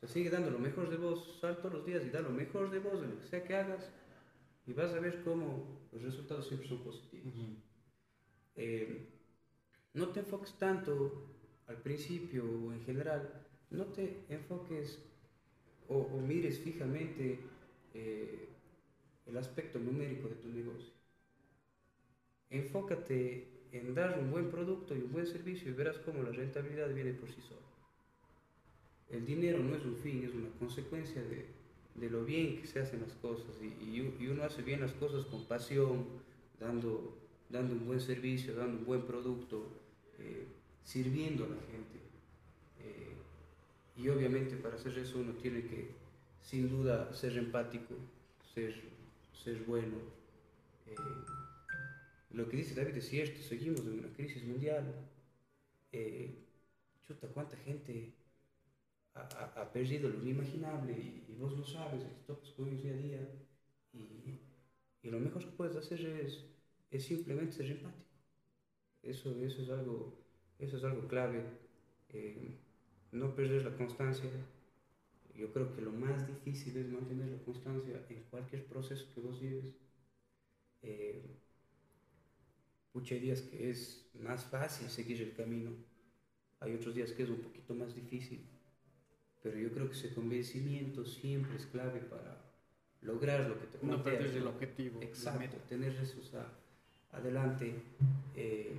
O sea, sigue dando lo mejor de vos, sal todos los días y da lo mejor de vos en lo que sea que hagas y vas a ver cómo los resultados siempre son positivos. Eh, no te enfoques tanto al principio o en general, no te enfoques o, mires fijamente eh, el aspecto numérico de tu negocio. Enfócate en dar un buen producto y un buen servicio y verás cómo la rentabilidad viene por sí sola el dinero no es un fin, es una consecuencia de, de lo bien que se hacen las cosas y, y, uno hace bien las cosas con pasión, dando, dando un buen servicio, dando un buen producto, eh, sirviendo a la gente. Eh, y obviamente para hacer eso uno tiene que, sin duda, ser empático, ser, ser bueno. Eh, lo que dice David es cierto, seguimos en una crisis mundial. chuta, cuánta gente ha, perdido lo inimaginable y, vos lo sabes, estás con ellos día a día. Y, y, lo mejor que puedes hacer es, es simplemente ser empático. Eso, eso, es, algo, eso es algo clave. Eh, no perder la constancia. Yo creo que lo más difícil es mantener la constancia en cualquier proceso que vos lleves. Eh, días que es más fácil seguir el camino, hay otros días que es un poquito más difícil pero yo creo que ese convencimiento siempre es clave para lograr lo que te No perder el objetivo. Exacto, tener eso adelante eh,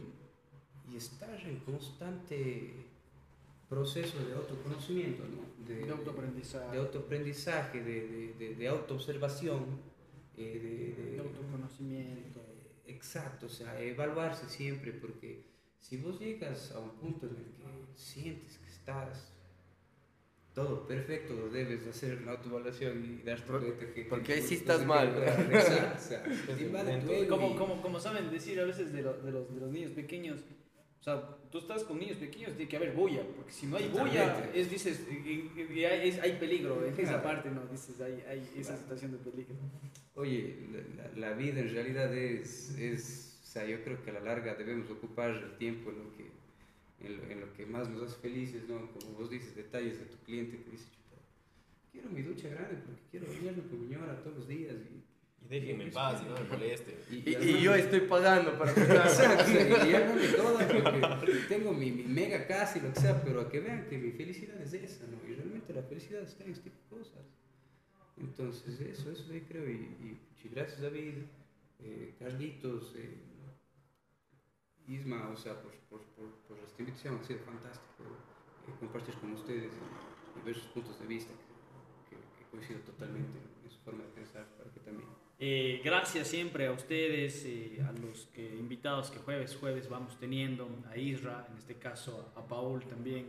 y estar en constante proceso de autoconocimiento, ¿no? de, autoaprendizaje, de, autoaprendizaje, de, de, de autoobservación, eh, de, autoconocimiento. exacto, o sea, evaluarse siempre, porque si vos llegas a un punto en el que sientes que estás todo perfecto, debes hacer una autoevaluación y darte cuenta que... Porque ahí sí estás mal. como, como, como saben decir a veces de, de, los, de los niños pequeños, o sea, tú estás con niños pequeños, tiene que haber bulla, porque si no hay bulla, es, dices, hay, hay peligro, en esa parte, ¿no? Dices, hay, hay esa situación de peligro. Oye, la, la, vida en realidad es, es, o sea, yo creo que a la larga debemos ocupar el tiempo en lo que en lo, que más nos hace felices, ¿no? Como vos dices, detalles de tu cliente que dice, quiero mi ducha grande porque quiero bañarme con mi señora todos los días. Y, Y déjenme en paz, y no me molesten. Y, y yo estoy pagando para tu Exacto, y háganme todo porque tengo mi, mi mega casa y lo que sea, pero a que vean que mi felicidad es esa, ¿no? Y realmente la felicidad está en este tipo de cosas. Entonces, eso, eso yo creo. Y, y, y gracias, David, eh, Carlitos, eh, Isma, o sea, por, por, por, por esta invitación, ha sido fantástico eh, compartir con ustedes y, y ver sus puntos de vista, que, que, coincido totalmente en su forma de pensar, para que también. Eh, gracias siempre a ustedes, eh, a los que, invitados que jueves, jueves vamos teniendo, a Isra, en este caso a Paul también.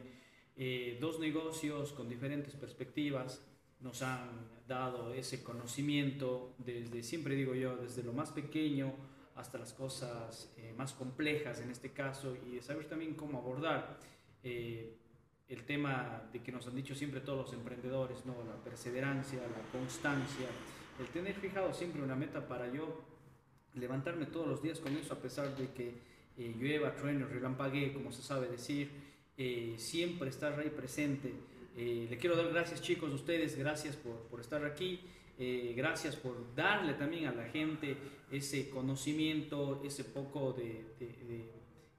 Eh, dos negocios con diferentes perspectivas nos han dado ese conocimiento desde, siempre digo yo, desde lo más pequeño hasta las cosas eh, más complejas en este caso y saber también cómo abordar eh, el tema de que nos han dicho siempre todos los emprendedores, ¿no? la perseverancia, la constancia, el tener fijado siempre una meta para yo levantarme todos los días con eso a pesar de que eh, llueva, truene, relampaguee, como se sabe decir, eh, siempre estar ahí presente. Le quiero dar gracias chicos a ustedes, gracias por, por estar aquí. Eh, gracias por darle también a la gente ese conocimiento, ese poco de,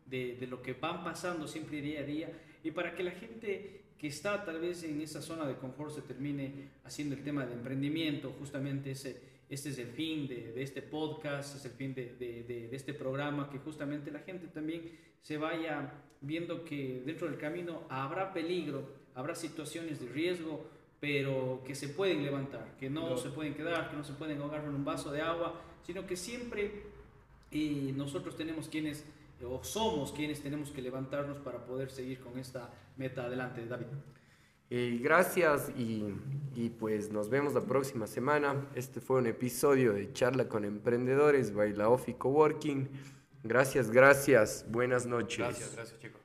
de, de, lo que van pasando siempre día a día. Y para que la gente que está tal vez en esa zona de confort se termine haciendo el tema de emprendimiento, justamente ese, este es el fin de, este podcast, es el fin de, este programa, que justamente la gente también se vaya viendo que dentro del camino habrá peligro, habrá situaciones de riesgo, pero que se pueden levantar, que no, no, se pueden quedar, que no se pueden ahogar en un vaso de agua, sino que siempre eh, nosotros tenemos quienes, o somos quienes tenemos que levantarnos para poder seguir con esta meta adelante, David. Eh, gracias y, y, pues nos vemos la próxima semana. Este fue un episodio de Charla con Emprendedores by la Ofi Coworking. Gracias, gracias. Buenas noches. Gracias, gracias chicos.